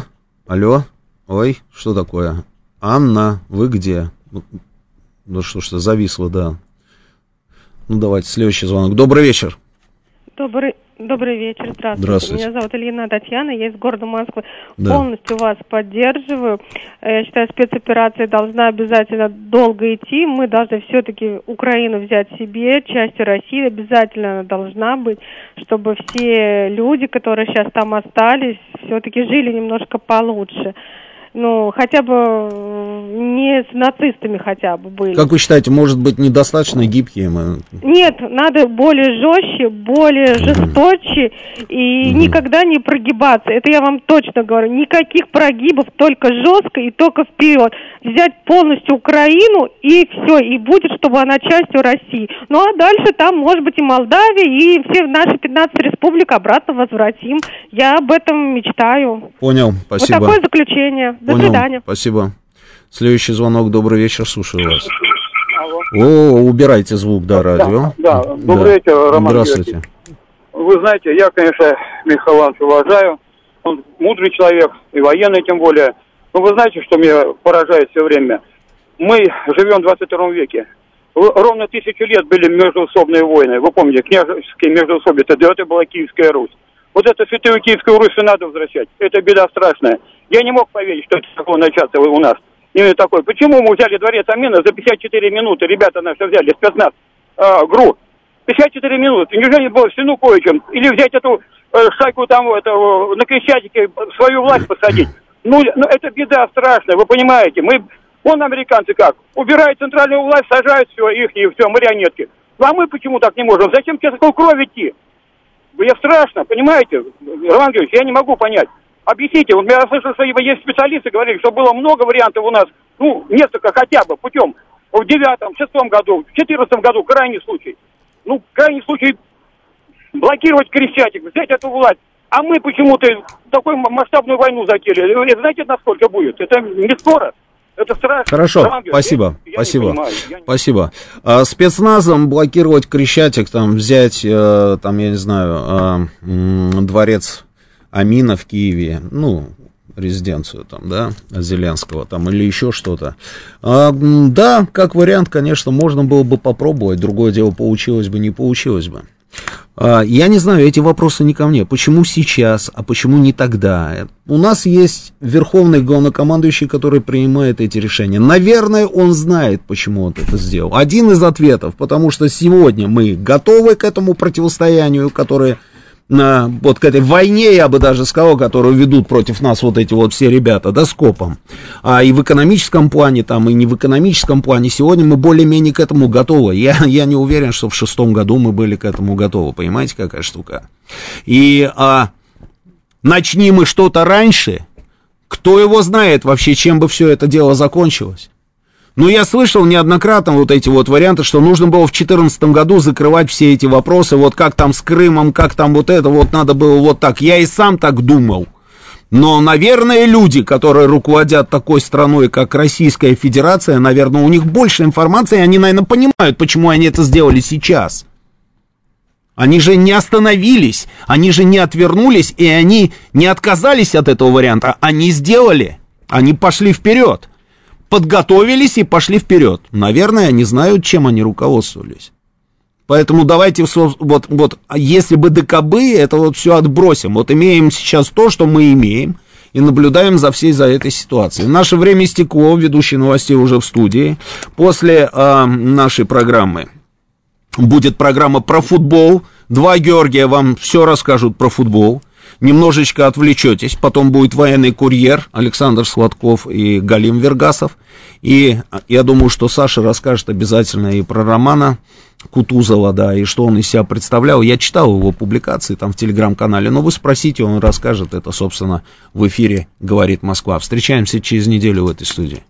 алло. Ой, что такое? Анна, вы где? Ну, ну что ж, зависло, да. Ну, давайте, следующий звонок. Добрый вечер. Добрый, добрый вечер, здравствуйте. Здравствуйте. Меня зовут Ильина Татьяна, я из города Москвы. Да. Полностью вас поддерживаю. Э, я считаю, спецоперация должна обязательно долго идти. Мы должны все-таки Украину взять себе, частью России обязательно должна быть, чтобы все люди, которые сейчас там остались, все-таки жили немножко получше ну, хотя бы не с нацистами хотя бы были. Как вы считаете, может быть, недостаточно гибкие мы? Нет, надо более жестче, более жесточе и никогда не прогибаться. Это я вам точно говорю. Никаких прогибов, только жестко и только вперед. Взять полностью Украину и все, и будет, чтобы она частью России. Ну, а дальше там, может быть, и Молдавия, и все наши 15 республик обратно возвратим. Я об этом мечтаю. Понял, спасибо. Вот такое заключение. До Понял. свидания. Спасибо. Следующий звонок. Добрый вечер, слушаю вас. Алло. О, убирайте звук, да, радио. Да, да. добрый да. вечер, Роман Здравствуйте. Георгиевич. Вы знаете, я, конечно, Михаила Ивановича уважаю. Он мудрый человек, и военный тем более. Но вы знаете, что меня поражает все время? Мы живем в 21 веке. Ровно тысячу лет были междуусобные войны. Вы помните, княжеские междуусобицы, да это была Киевская Русь. Вот эту святую Киевскую Русь надо возвращать. Это беда страшная. Я не мог поверить, что это такое начаться у нас. Именно такой. Почему мы взяли дворец Амина за 54 минуты? Ребята наши взяли, спецназ, э, ГРУ. 54 минуты. Неужели было в Синуковичем? Или взять эту э, шайку там, это, э, на Крещатике свою власть посадить? Ну, ну, это беда страшная, вы понимаете. Мы, вон американцы как, убирают центральную власть, сажают все, их, и все, марионетки. Ну, а мы почему так не можем? Зачем тебе такую кровь идти? Мне страшно, понимаете? Роман Георгиевич, я не могу понять. Объясните, вот я слышал, что есть специалисты, говорили, что было много вариантов у нас, ну, несколько хотя бы путем в девятом, шестом году, в четырнадцатом году, крайний случай. Ну, крайний случай блокировать Крещатик, взять эту власть. А мы почему-то такую масштабную войну затеяли. Знаете, насколько будет? Это не скоро. Это страшно. Хорошо, Ангел, спасибо, я, спасибо, я понимаю, я спасибо. А, спецназом блокировать Крещатик, там взять, э, там, я не знаю, э, дворец Амина в Киеве, ну, резиденцию там, да, Зеленского там или еще что-то. А, да, как вариант, конечно, можно было бы попробовать. Другое дело, получилось бы, не получилось бы. А, я не знаю, эти вопросы не ко мне. Почему сейчас, а почему не тогда? У нас есть верховный главнокомандующий, который принимает эти решения. Наверное, он знает, почему он это сделал. Один из ответов, потому что сегодня мы готовы к этому противостоянию, которое на, вот к этой войне, я бы даже сказал, которую ведут против нас вот эти вот все ребята, да, скопом. А и в экономическом плане, там, и не в экономическом плане, сегодня мы более-менее к этому готовы. Я, я не уверен, что в шестом году мы были к этому готовы, понимаете, какая штука. И а, начни мы что-то раньше, кто его знает вообще, чем бы все это дело закончилось. Ну, я слышал неоднократно вот эти вот варианты, что нужно было в 2014 году закрывать все эти вопросы, вот как там с Крымом, как там вот это, вот надо было вот так. Я и сам так думал. Но, наверное, люди, которые руководят такой страной, как Российская Федерация, наверное, у них больше информации, и они, наверное, понимают, почему они это сделали сейчас. Они же не остановились, они же не отвернулись, и они не отказались от этого варианта, они сделали, они пошли вперед подготовились и пошли вперед. Наверное, они знают, чем они руководствовались. Поэтому давайте, вот, вот, если бы ДКБ, это вот все отбросим. Вот имеем сейчас то, что мы имеем, и наблюдаем за всей за этой ситуацией. Наше время истекло, ведущий новостей уже в студии. После э, нашей программы будет программа про футбол. Два Георгия вам все расскажут про футбол немножечко отвлечетесь, потом будет военный курьер Александр Сладков и Галим Вергасов, и я думаю, что Саша расскажет обязательно и про Романа Кутузова, да, и что он из себя представлял. Я читал его публикации там в телеграм-канале, но вы спросите, он расскажет это, собственно, в эфире «Говорит Москва». Встречаемся через неделю в этой студии.